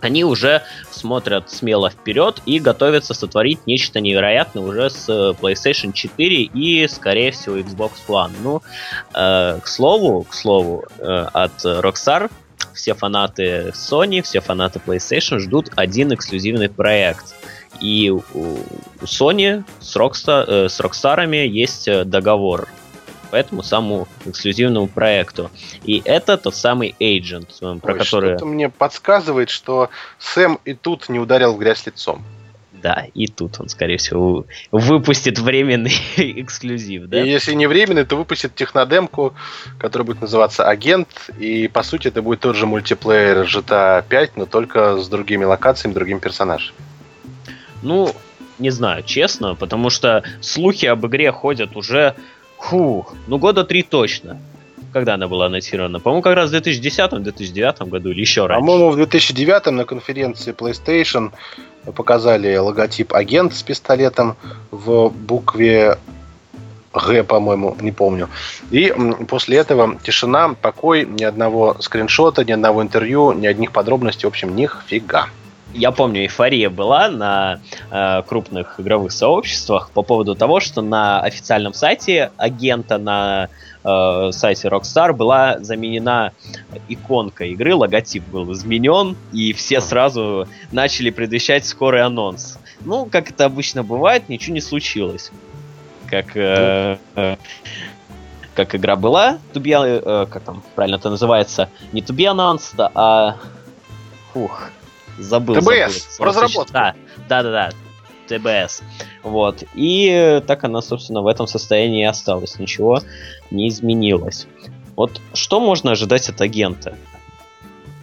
они уже смотрят смело вперед и готовятся сотворить нечто невероятное уже с э, PlayStation 4 и, скорее всего, Xbox One. Ну, э, к слову, к слову, э, от Rockstar все фанаты Sony, все фанаты PlayStation ждут один эксклюзивный проект. И у, Sony с, Rockstar, э, с Rockstar'ами есть э, договор по этому самому эксклюзивному проекту. И это тот самый Agent, э, про Ой, который... Что-то мне подсказывает, что Сэм и тут не ударил в грязь лицом. Да, и тут он, скорее всего, выпустит временный эксклюзив, да? И если не временный, то выпустит технодемку, которая будет называться Агент. И по сути это будет тот же мультиплеер GTA 5, но только с другими локациями, другим персонажем. Ну, не знаю, честно, потому что слухи об игре ходят уже, фу, ну года три точно. Когда она была анонсирована? По-моему, как раз в 2010-2009 году или еще раньше. По-моему, в 2009 на конференции PlayStation показали логотип агент с пистолетом в букве Г, по-моему, не помню. И после этого тишина, покой, ни одного скриншота, ни одного интервью, ни одних подробностей, в общем, нифига. Я помню, эйфория была на э, крупных игровых сообществах по поводу того, что на официальном сайте агента на э, сайте Rockstar была заменена иконка игры, логотип был изменен, и все сразу начали предвещать скорый анонс. Ну, как это обычно бывает, ничего не случилось. Как, э, э, как игра была, to be, э, как там правильно это называется, не to be announced, а... Фух, забыл. ТБС, забыл. в разработке. Да, да, да, да. ТБС. Вот. И э, так она, собственно, в этом состоянии и осталась. Ничего не изменилось. Вот что можно ожидать от агента?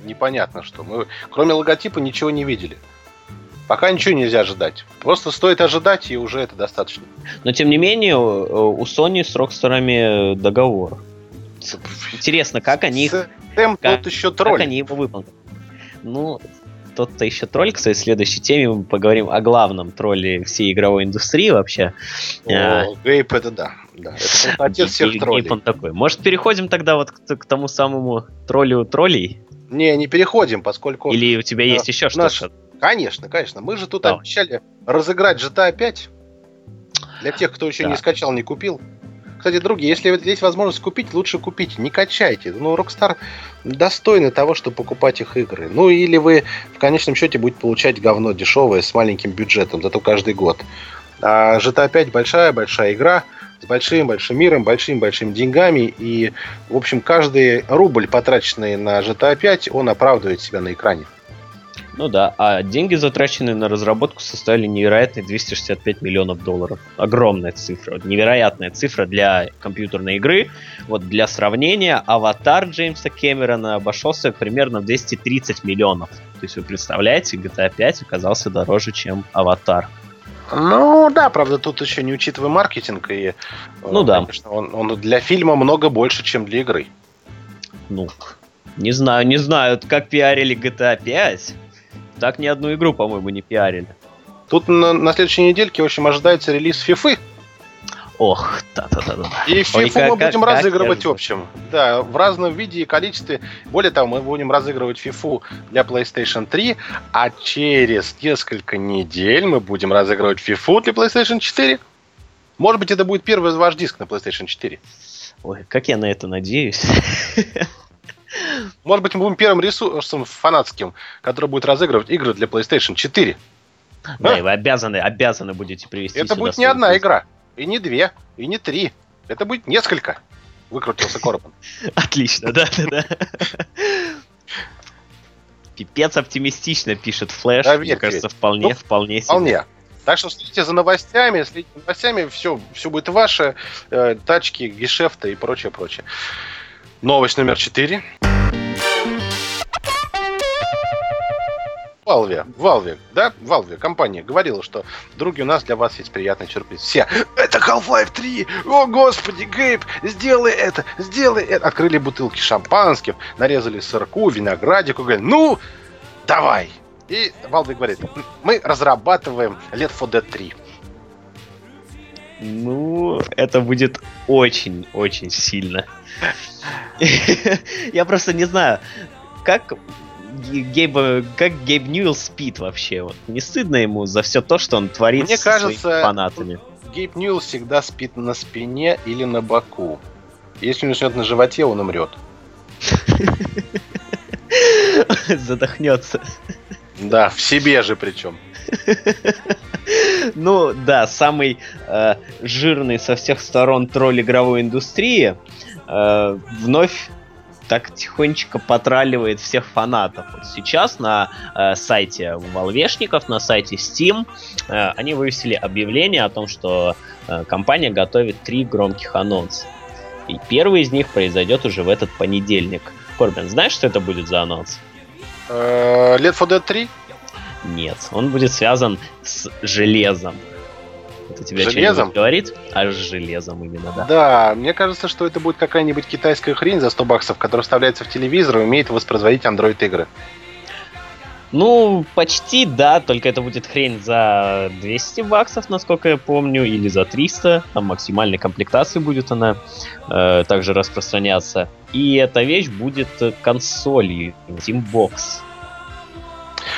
Непонятно что. Мы, кроме логотипа, ничего не видели. Пока ничего нельзя ожидать. Просто стоит ожидать, и уже это достаточно. Но тем не менее, у у Sony с Рокстерами договор. Интересно, как они, их- Сэм как- тут еще как тролль. они его выполнят. Ну, тот-то еще тролль, кстати, в следующей теме мы поговорим о главном тролле всей игровой индустрии вообще. А, О, Гейб это да. да. Это отец всех троллей. он такой. Может, переходим тогда вот к, к тому самому троллю троллей? Не, не переходим, поскольку... Или у тебя да, есть еще наш- что-то? Конечно, конечно. Мы же тут Давай. обещали разыграть GTA 5. Для тех, кто еще Да. не скачал, не купил. Кстати, другие, если есть возможность купить, лучше купите, не качайте. Ну, Rockstar достойны того, чтобы покупать их игры. Ну, или вы в конечном счете будете получать говно дешевое с маленьким бюджетом, зато каждый год. А GTA 5 большая-большая игра с большим-большим миром, большими-большими деньгами. И, в общем, каждый рубль, потраченный на GTA 5, он оправдывает себя на экране. Ну да, а деньги, затраченные на разработку, составили невероятные 265 миллионов долларов. Огромная цифра, невероятная цифра для компьютерной игры. Вот для сравнения, аватар Джеймса Кэмерона обошелся примерно в 230 миллионов. То есть вы представляете, GTA 5 оказался дороже, чем аватар. Ну да, правда, тут еще не учитывая маркетинг, и ну, да. конечно, он, он для фильма много больше, чем для игры. Ну, не знаю, не знаю, как пиарили GTA 5. Так ни одну игру, по-моему, не пиарили. Тут на, на следующей недельке, в общем, ожидается релиз FIFA. Ох, да-да-да. И FIFA Ой, мы будем как, разыгрывать как в общем. Да, в разном виде и количестве. Более того, мы будем разыгрывать FIFA для PlayStation 3, а через несколько недель мы будем разыгрывать FIFA для PlayStation 4. Может быть, это будет первый ваш диск на PlayStation 4. Ой, как я на это надеюсь. Может быть, мы будем первым ресурсом фанатским, который будет разыгрывать игры для PlayStation 4. Да, а? и вы обязаны, обязаны будете привести Это будет не одна игра, и не две, и не три. Это будет несколько. Выкрутился Корбан. Отлично, да, да, да. Пипец оптимистично пишет Флэш. Да, Мне кажется, вполне, ну, вполне себе. Вполне. Так что следите за новостями, следите за новостями, все, все будет ваше, э, тачки, гешефты и прочее, прочее. Новость номер четыре. Valve, Valve, да, Valve, компания говорила, что, други, у нас для вас есть приятный сюрприз. Все, это Half-Life 3, о господи, Гейб, сделай это, сделай это. Открыли бутылки шампанским, нарезали сырку, виноградику, говорят, ну, давай. И Valve говорит, мы разрабатываем Left 4 Dead 3. Ну, это будет очень-очень сильно. Я просто не знаю, как Гейба, как Гейб Ньюэлл спит вообще? Вот. Не стыдно ему за все то, что он творит Мне со кажется, своими фанатами? Гейб Ньюэлл всегда спит на спине или на боку. Если он уснет на животе, он умрет. Задохнется. Да, в себе же причем. Ну да, самый э, жирный со всех сторон тролль игровой индустрии э, вновь так тихонечко потраливает всех фанатов. Вот сейчас на э, сайте Волвешников, на сайте Steam, э, они вывесили объявление о том, что э, компания готовит три громких анонса. И первый из них произойдет уже в этот понедельник. Корбин, знаешь, что это будет за анонс? Left 4 Dead 3? Нет, он будет связан с железом. Это тебе железом? говорит? А с железом именно, да. Да, мне кажется, что это будет какая-нибудь китайская хрень за 100 баксов, которая вставляется в телевизор и умеет воспроизводить Android игры. Ну, почти, да, только это будет хрень за 200 баксов, насколько я помню, или за 300. Там максимальной комплектации будет она э, также распространяться. И эта вещь будет консолью Teambox.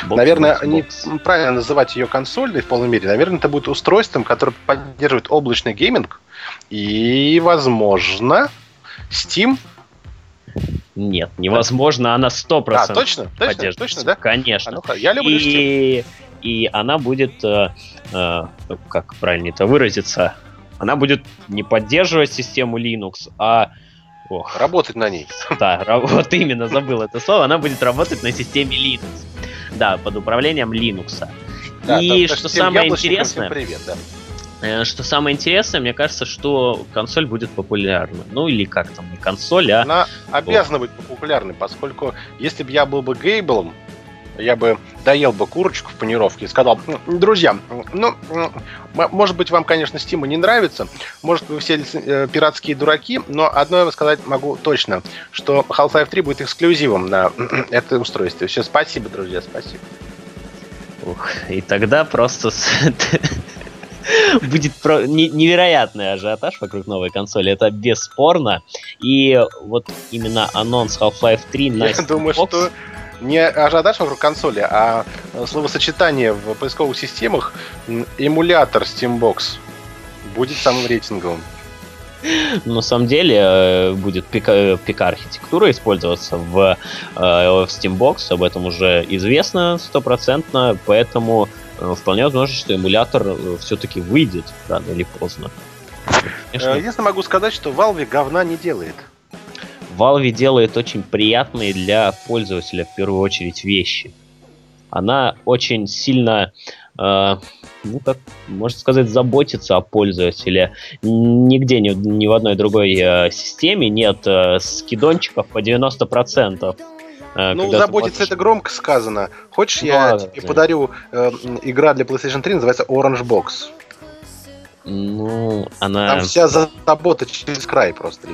Box, Наверное, box, не box. правильно называть ее консольной в полной мере. Наверное, это будет устройством, которое поддерживает облачный гейминг. И, возможно, Steam нет, невозможно, она 100% а, точно? Точно, точно, да? Конечно. А ну я люблю и, Steam. И она будет, э, э, как правильно это выразиться, она будет не поддерживать систему Linux, а Ох. Работать на ней. Да, вот именно забыл это слово. Она будет работать на системе Linux. Да, под управлением Linux. Да, и что самое интересное... Привет, да. Э, что самое интересное, мне кажется, что консоль будет популярна. Ну или как там, не консоль, а... Она обязана быть популярной, поскольку если бы я был бы Гейблом, я бы доел бы курочку в панировке и сказал, друзья, ну, может быть, вам, конечно, Steam не нравится, может, вы все э, пиратские дураки, но одно я сказать могу точно, что Half-Life 3 будет эксклюзивом на это устройство. Все, спасибо, друзья, спасибо. Ух, и тогда просто будет про... невероятный ажиотаж вокруг новой консоли. Это бесспорно. И вот именно анонс Half-Life 3 на Я думаю, что не ажиотаж вокруг консоли, а словосочетание в поисковых системах эмулятор Steambox будет самым рейтинговым. На самом деле э, будет ПК-архитектура использоваться в, э, в Steambox, об этом уже известно стопроцентно, поэтому э, вполне возможно, что эмулятор все-таки выйдет рано или поздно. Конечно. Единственное могу сказать, что Valve говна не делает. Valve делает очень приятные для пользователя в первую очередь вещи. Она очень сильно, э, ну как можно сказать, заботится о пользователе. Нигде ни, ни в одной другой э, системе нет э, скидончиков по 90% Э, ну, заботиться можешь... это громко сказано. Хочешь, ну, я ладно, тебе да. подарю э, игра для PlayStation 3, называется Orange Box. Ну, она... Там вся забота через край просто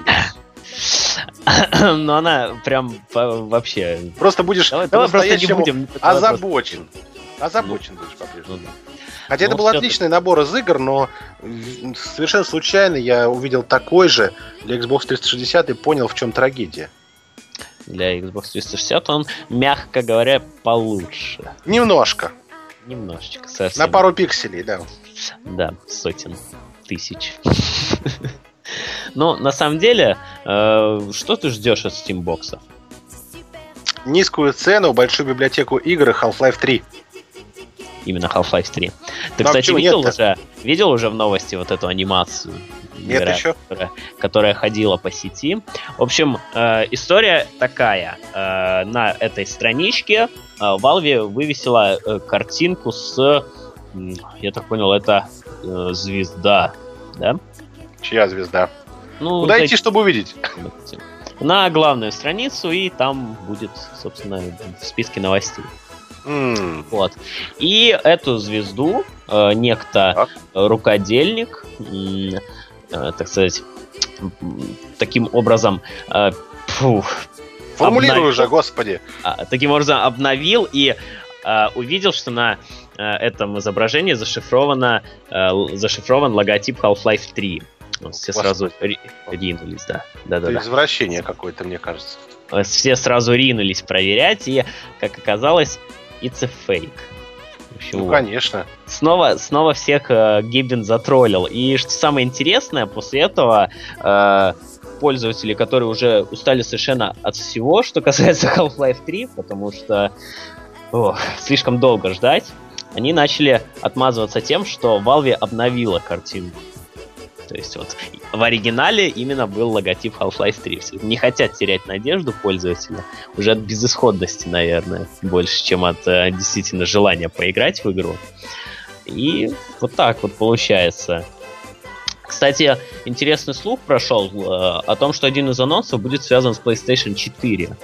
Но она прям вообще... Просто будешь давай, давай просто не будем озабочен. Озабочен будешь по-прежнему. Ну, Хотя это ну, был отличный набор из игр, но совершенно случайно я увидел такой же для Xbox 360 и понял, в чем трагедия. Для Xbox 360 он, мягко говоря, получше. Немножко. Немножечко, совсем. На пару пикселей, да. Да, сотен тысяч. Ну, на самом деле, э, что ты ждешь от Steambox? Низкую цену, большую библиотеку игр и Half-Life 3 именно Half-Life 3. Ты, Но кстати, видел уже, видел уже в новости вот эту анимацию? Нет игра, еще. Которая, которая ходила по сети. В общем, э, история такая. Э, на этой страничке э, Valve вывесила э, картинку с, э, я так понял, это э, звезда, да? Чья звезда? Ну, Куда идти, чтобы увидеть? На главную страницу, и там будет, собственно, в списке новостей. Mm. Вот. И эту звезду э, некто так. рукодельник, э, так сказать, таким образом э, фух, Формулируй обновил, уже, господи. А, таким образом обновил и э, увидел, что на э, этом изображении зашифровано, э, зашифрован логотип Half-Life 3. Все сразу ри- ринулись, да. да, да, да. извращение какое-то, мне кажется. Все сразу ринулись проверять, и, как оказалось, it's a fake. Общем, ну, вот. конечно. Снова, снова всех э, Гиббин затроллил. И что самое интересное, после этого э, пользователи, которые уже устали совершенно от всего, что касается Half-Life 3, потому что о, слишком долго ждать, они начали отмазываться тем, что Valve обновила картинку. То есть вот в оригинале именно был логотип Half-Life 3. Все не хотят терять надежду пользователя. Уже от безысходности, наверное, больше, чем от э, действительно желания поиграть в игру. И вот так вот получается. Кстати, интересный слух прошел э, о том, что один из анонсов будет связан с PlayStation 4.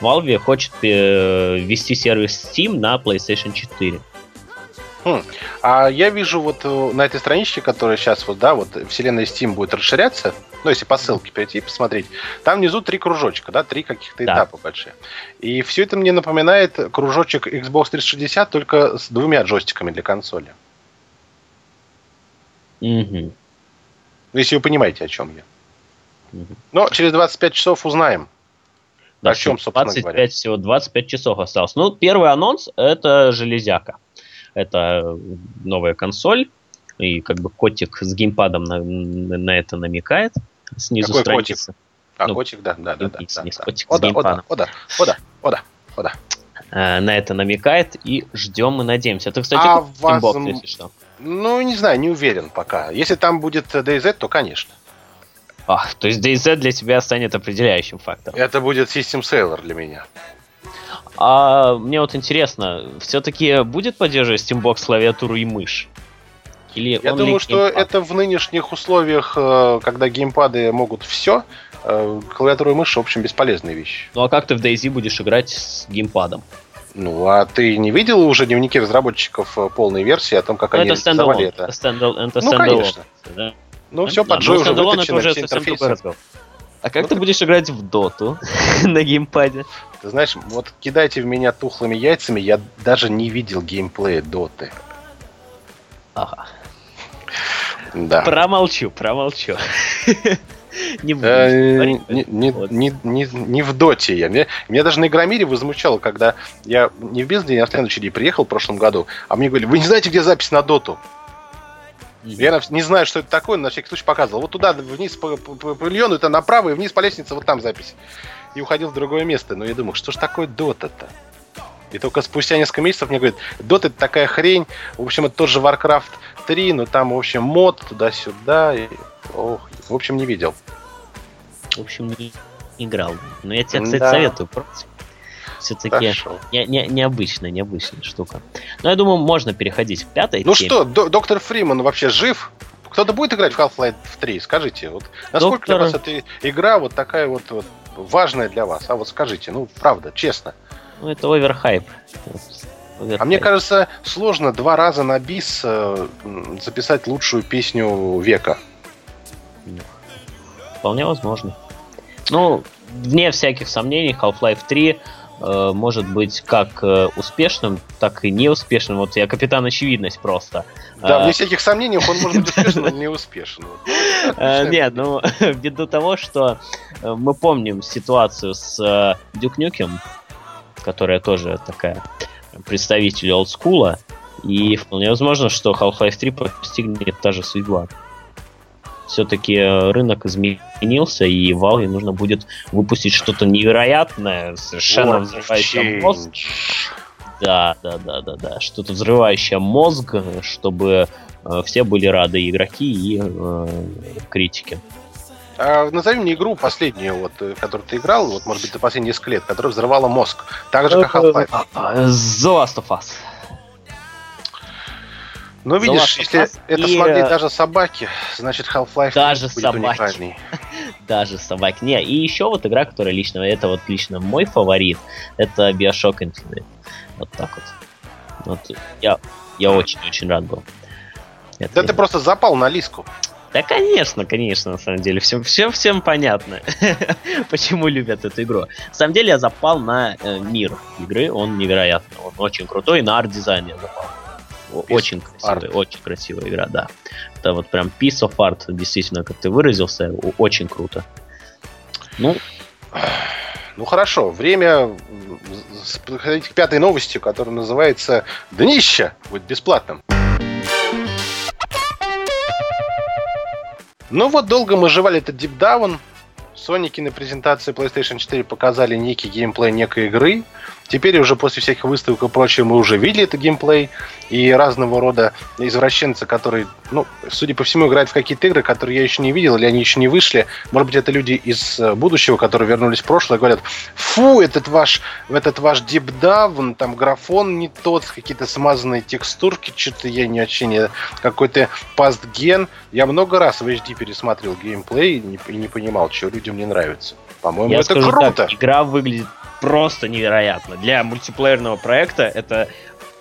Valve хочет э, ввести сервис Steam на PlayStation 4. Хм. А я вижу вот э, на этой страничке, которая сейчас вот, да, вот вселенная Steam будет расширяться, ну, если по ссылке перейти и посмотреть, там внизу три кружочка, да, три каких-то да. этапа большие. И все это мне напоминает кружочек Xbox 360, только с двумя джойстиками для консоли. Угу. Если вы понимаете, о чем я. Угу. Но через 25 часов узнаем. Да, о чем, собственно 25, говоря. Всего 25 часов осталось. Ну, первый анонс это железяка. Это новая консоль, и как бы котик с геймпадом на, на это намекает снизу Какой страницы. Котик? А, ну, котик, да, да, да. да, да, да. Котик ода, с геймпадом. Ода, ода, ода, ода. Э, на это намекает и ждем и надеемся. Это, кстати, а вас... Если что. Ну, не знаю, не уверен пока. Если там будет DayZ, то, конечно. А, то есть DayZ для тебя станет определяющим фактором. Это будет System Seller для меня. А мне вот интересно, все-таки будет поддерживать Steambox клавиатуру и мышь? Или Я думаю, что это в нынешних условиях, э, когда геймпады могут все, э, клавиатура и мышь, в общем, бесполезная вещь. Ну а как ты в DayZ будешь играть с геймпадом? Ну, а ты не видел уже дневники разработчиков э, полной версии о том, как ну, они это рисовали это? Это, стендал, это ну, конечно. Да? Ну, все, под Джой уже выточено, все интерфейсы. А как ну, ты будешь играть в доту на геймпаде? Ты знаешь, вот кидайте в меня тухлыми яйцами, я даже не видел геймплея доты. Ага. Да. Промолчу, промолчу. Не. Э, не в доте я. Меня даже на Игромире возмущало, когда я не в бизнесе, а в следующий день приехал в прошлом году, а мне говорили, вы не знаете, где запись на доту? Я не знаю, что это такое, но на всякий случай показывал. Вот туда, вниз по, по, по павильону, это направо, и вниз по лестнице, вот там запись. И уходил в другое место. Но я думал, что ж такое Дота-то? И только спустя несколько месяцев мне говорят, Дота это такая хрень. В общем, это тоже Warcraft 3, но там, в общем, мод туда-сюда. И... Ох, в общем, не видел. В общем, не играл. Но я тебе, кстати, да. советую просто все-таки не, не, необычная, необычная штука. Но я думаю, можно переходить к пятой Ну теме. что, доктор Фриман вообще жив? Кто-то будет играть в Half-Life 3? Скажите, вот насколько Доктор... для вас эта игра вот такая вот, вот важное для вас? А вот скажите, ну, правда, честно. Ну, это оверхайп. А мне кажется, сложно два раза на бис э, записать лучшую песню века. Вполне возможно. Ну, вне всяких сомнений, Half-Life 3 э, может быть как э, успешным, так и неуспешным. Вот я капитан очевидность просто. Да, вне всяких сомнений, он может быть успешным, но не успешным. Нет, ну, ввиду того, что мы помним ситуацию с Дюкнюкем, которая тоже такая представителей олдскула, и вполне возможно, что Half-Life 3 постигнет та же судьба. Все-таки э, рынок изменился, и Valve нужно будет выпустить что-то невероятное, совершенно взрывающее мозг. Да, да, да, да, да. Что-то взрывающее мозг, чтобы э, все были рады, игроки и э, критики. А, назови мне игру последнюю, вот, э, которую ты играл, вот, может быть, за последние несколько лет, которая взрывала мозг. Так же, как Half-Life. А, а, The Last of Us. Ну, видишь, если это и... смогли э, даже собаки, значит Half-Life даже будет собаки. уникальный. даже собаки. Не, и еще вот игра, которая лично, это вот лично мой фаворит, это Bioshock Infinite. Вот так вот. Вот я, я очень-очень рад был. Это да я... ты просто запал на Лизку. Да, конечно, конечно, на самом деле. Всем, всем, всем понятно, почему любят эту игру. На самом деле я запал на э, мир игры, он невероятный, он очень крутой, на арт-дизайн я запал. Очень красивая, очень красивая игра, да. Это вот прям piece of art, действительно, как ты выразился, очень круто. Ну, ну хорошо, время подходить к пятой новости, которая называется «Днище» будет бесплатным. Ну вот долго мы жевали этот Deep Down. Соники на презентации PlayStation 4 показали некий геймплей некой игры. Теперь уже после всяких выставок и прочего мы уже видели этот геймплей и разного рода извращенцы, которые, ну, судя по всему, играют в какие-то игры, которые я еще не видел, или они еще не вышли. Может быть, это люди из э, будущего, которые вернулись в прошлое, говорят, фу, этот ваш, этот ваш Down, там графон не тот, какие-то смазанные текстурки, что-то я не очень, какой-то пастген. Я много раз в HD пересматривал геймплей и не, и не понимал, что людям не нравится. По-моему, это круто. Так, игра выглядит просто невероятно. Для мультиплеерного проекта это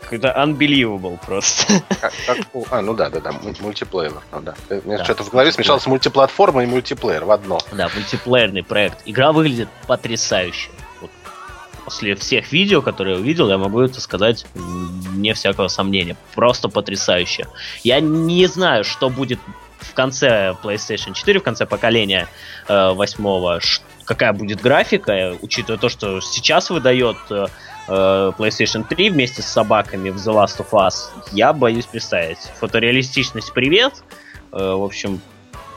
какой-то unbelievable просто. Как, как, а, ну да, да, да, мультиплеер. Ну, да. У меня да. что-то в голове смешался мультиплатформа и мультиплеер в одно. Да, мультиплеерный проект. Игра выглядит потрясающе. Вот. После всех видео, которые я увидел, я могу это сказать не всякого сомнения. Просто потрясающе. Я не знаю, что будет в конце PlayStation 4, в конце поколения э, восьмого, какая будет графика, учитывая то, что сейчас выдает э, э PlayStation 3 вместе с собаками в The Last of Us, я боюсь представить. Фотореалистичность привет. Э, в общем,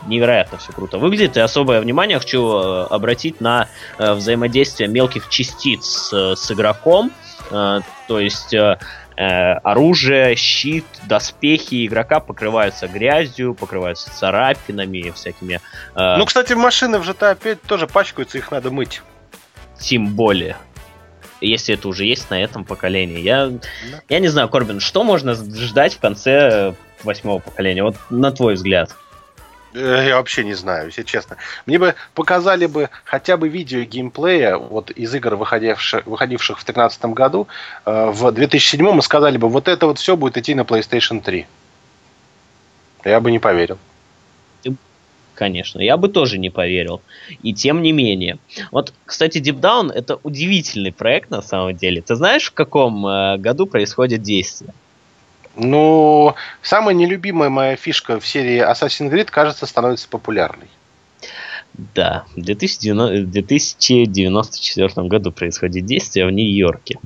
невероятно все круто выглядит. И особое внимание хочу э, обратить на э, взаимодействие мелких частиц э, с игроком. Э, то есть э, э, оружие, щит, доспехи игрока покрываются грязью, покрываются царапинами, всякими... Э, ну, кстати, машины в GTA 5 тоже пачкаются, их надо мыть. Тем более. Если это уже есть на этом поколении. Я, да. я не знаю, Корбин, что можно ждать в конце восьмого поколения? Вот на твой взгляд. Э, я вообще не знаю, если честно. Мне бы показали бы хотя бы видео геймплея вот из игр, выходивших, выходивших в 2013 году, э, в 2007 и сказали бы, вот это вот все будет идти на PlayStation 3. Я бы не поверил. Конечно, я бы тоже не поверил. И тем не менее. Вот, кстати, Deep Down это удивительный проект на самом деле. Ты знаешь, в каком э, году происходит действие? Ну, самая нелюбимая моя фишка в серии Assassin's Creed, кажется, становится популярной. Да, в 2094 году происходит действие в Нью-Йорке.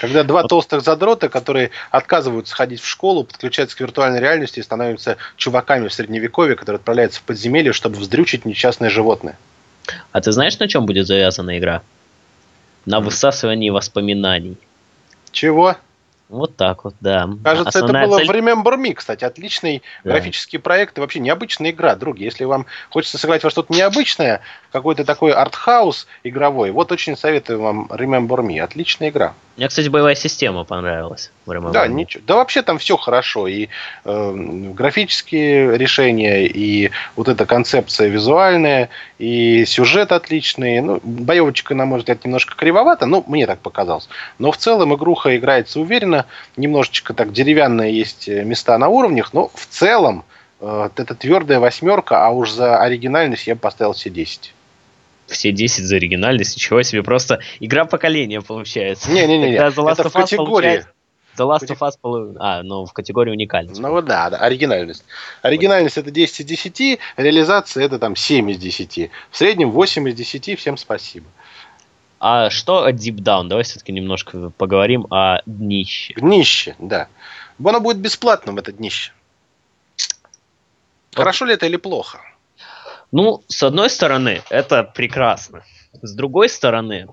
Когда два вот. толстых задрота, которые отказываются ходить в школу, подключаются к виртуальной реальности и становятся чуваками в средневековье, которые отправляются в подземелье, чтобы вздрючить несчастное животное. А ты знаешь, на чем будет завязана игра? На высасывании воспоминаний. Чего? Вот так вот, да. Кажется, Основная это было цель... в Remember Me, кстати. Отличный да. графический проект и вообще необычная игра, други. Если вам хочется сыграть во что-то необычное, какой-то такой артхаус игровой, вот очень советую вам Remember Me. Отличная игра. Мне, кстати, боевая система понравилась. Да, ничего. Да вообще там все хорошо. И э, графические решения, и вот эта концепция визуальная, и сюжет отличный. Ну, боевочка, на мой взгляд, немножко кривовата, ну, мне так показалось. Но в целом игруха играется уверенно. Немножечко так деревянные есть места на уровнях, но в целом э, это твердая восьмерка, а уж за оригинальность я бы поставил все 10 все 10 за оригинальность, ничего себе, просто игра поколения получается. Не-не-не, это в категории. The Last of Us. А, ну в категории уникальность. Ну вот да, да, оригинальность. Оригинальность это 10 из 10, реализация это там 7 из 10. В среднем 8 из 10, всем спасибо. А что Deep Down? Давай все-таки немножко поговорим о днище. Днище, да. Оно будет бесплатным, это днище. Вот. Хорошо ли это или плохо? Ну, с одной стороны, это прекрасно. С другой стороны,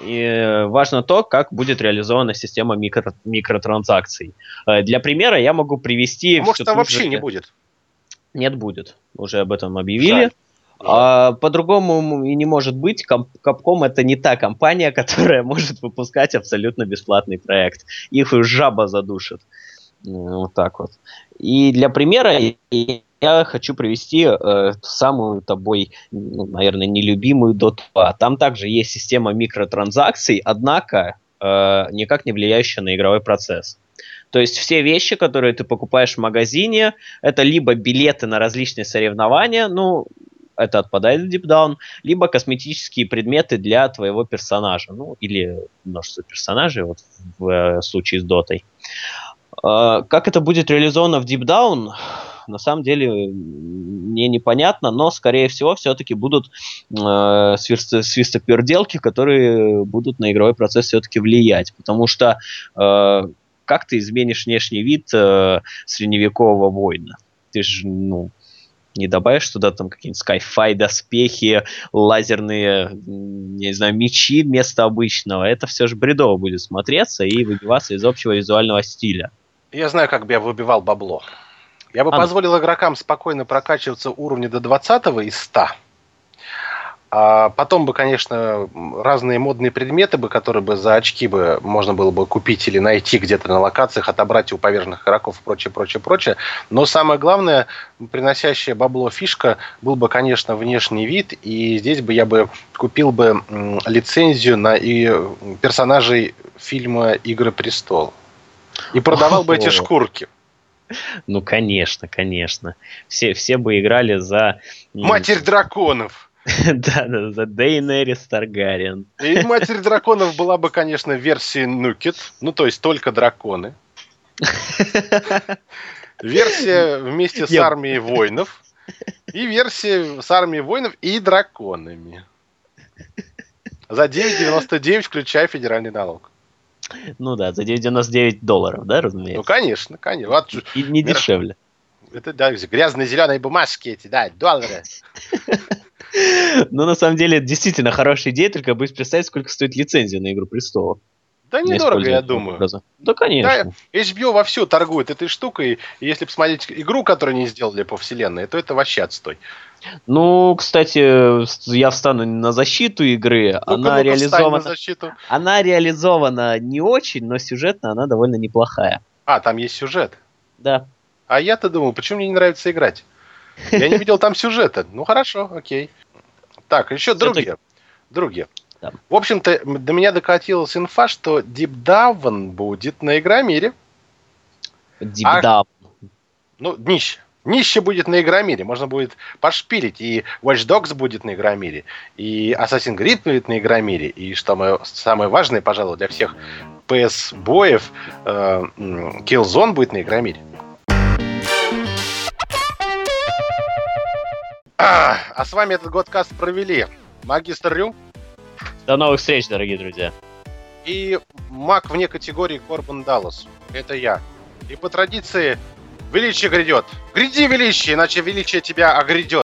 и важно то, как будет реализована система микро, микротранзакций. Э, для примера я могу привести... А может, там вообще же... не будет? Нет, будет. Уже об этом объявили. Жаль. А, по-другому и не может быть. Капком это не та компания, которая может выпускать абсолютно бесплатный проект. Их жаба задушит. Вот так вот. И для примера я хочу привести э, самую тобой, ну, наверное, нелюбимую Dota 2. Там также есть система микротранзакций, однако э, никак не влияющая на игровой процесс. То есть все вещи, которые ты покупаешь в магазине, это либо билеты на различные соревнования, ну, это отпадает в Down, либо косметические предметы для твоего персонажа, ну, или множество персонажей, вот в э, случае с Дотой. Э, как это будет реализовано в Deep Down? на самом деле мне непонятно, но, скорее всего, все-таки будут э, свистоперделки, которые будут на игровой процесс все-таки влиять, потому что э, как ты изменишь внешний вид э, средневекового воина? Ты же, ну, не добавишь туда там какие-нибудь скайфай доспехи, лазерные, не знаю, мечи вместо обычного. Это все же бредово будет смотреться и выбиваться из общего визуального стиля. Я знаю, как бы я выбивал бабло. Я бы а, позволил игрокам спокойно прокачиваться уровня до 20 из 100. А потом бы, конечно, разные модные предметы, бы, которые бы за очки бы можно было бы купить или найти где-то на локациях, отобрать у поверженных игроков и прочее, прочее, прочее. Но самое главное, приносящая бабло фишка был бы, конечно, внешний вид. И здесь бы я бы купил бы лицензию на и персонажей фильма «Игры престол». И продавал бы эти шкурки. Ну, конечно, конечно. Все, все бы играли за... Матерь драконов! Да, да, за Дейнерис Таргариен. И Матерь драконов была бы, конечно, версия Нукет, ну, то есть только драконы. Версия вместе с армией воинов. И версия с армией воинов и драконами. За 9,99, включая федеральный налог. Ну да, за 9,99 долларов, да, разумеется? Ну, конечно, конечно. Вот, И не мир... дешевле. Это, да, грязные зеленые бумажки эти, да, доллары. Ну, на самом деле, это действительно хорошая идея, только боюсь представить, сколько стоит лицензия на «Игру престолов». Да недорого, я думаю. Образа. Да, конечно. Да, HBO вовсю торгует этой штукой, и если посмотреть игру, которую они сделали по вселенной, то это вообще отстой. Ну, кстати, я встану на защиту игры. Ну она реализована. защиту. Она реализована не очень, но сюжетно она довольно неплохая. А, там есть сюжет. Да. А я-то думал, почему мне не нравится играть? Я не видел там сюжета. Ну хорошо, окей. Так, еще другие. Другие. Да. В общем-то, до меня докатилась инфа, что Deep Down будет на Игромире. Deep а... Down. Ну, днище. Нище будет на Игромире, можно будет пошпилить, и Watch Dogs будет на Игромире, и Assassin's Creed будет на Игромире, и что мое, самое важное, пожалуй, для всех PS-боев, э, Killzone будет на Игромире. А, а с вами этот годкаст провели Магистр Рю. До новых встреч, дорогие друзья. И маг вне категории Корбан Даллас. Это я. И по традиции Величие грядет. Гряди, величие, иначе величие тебя огрядет.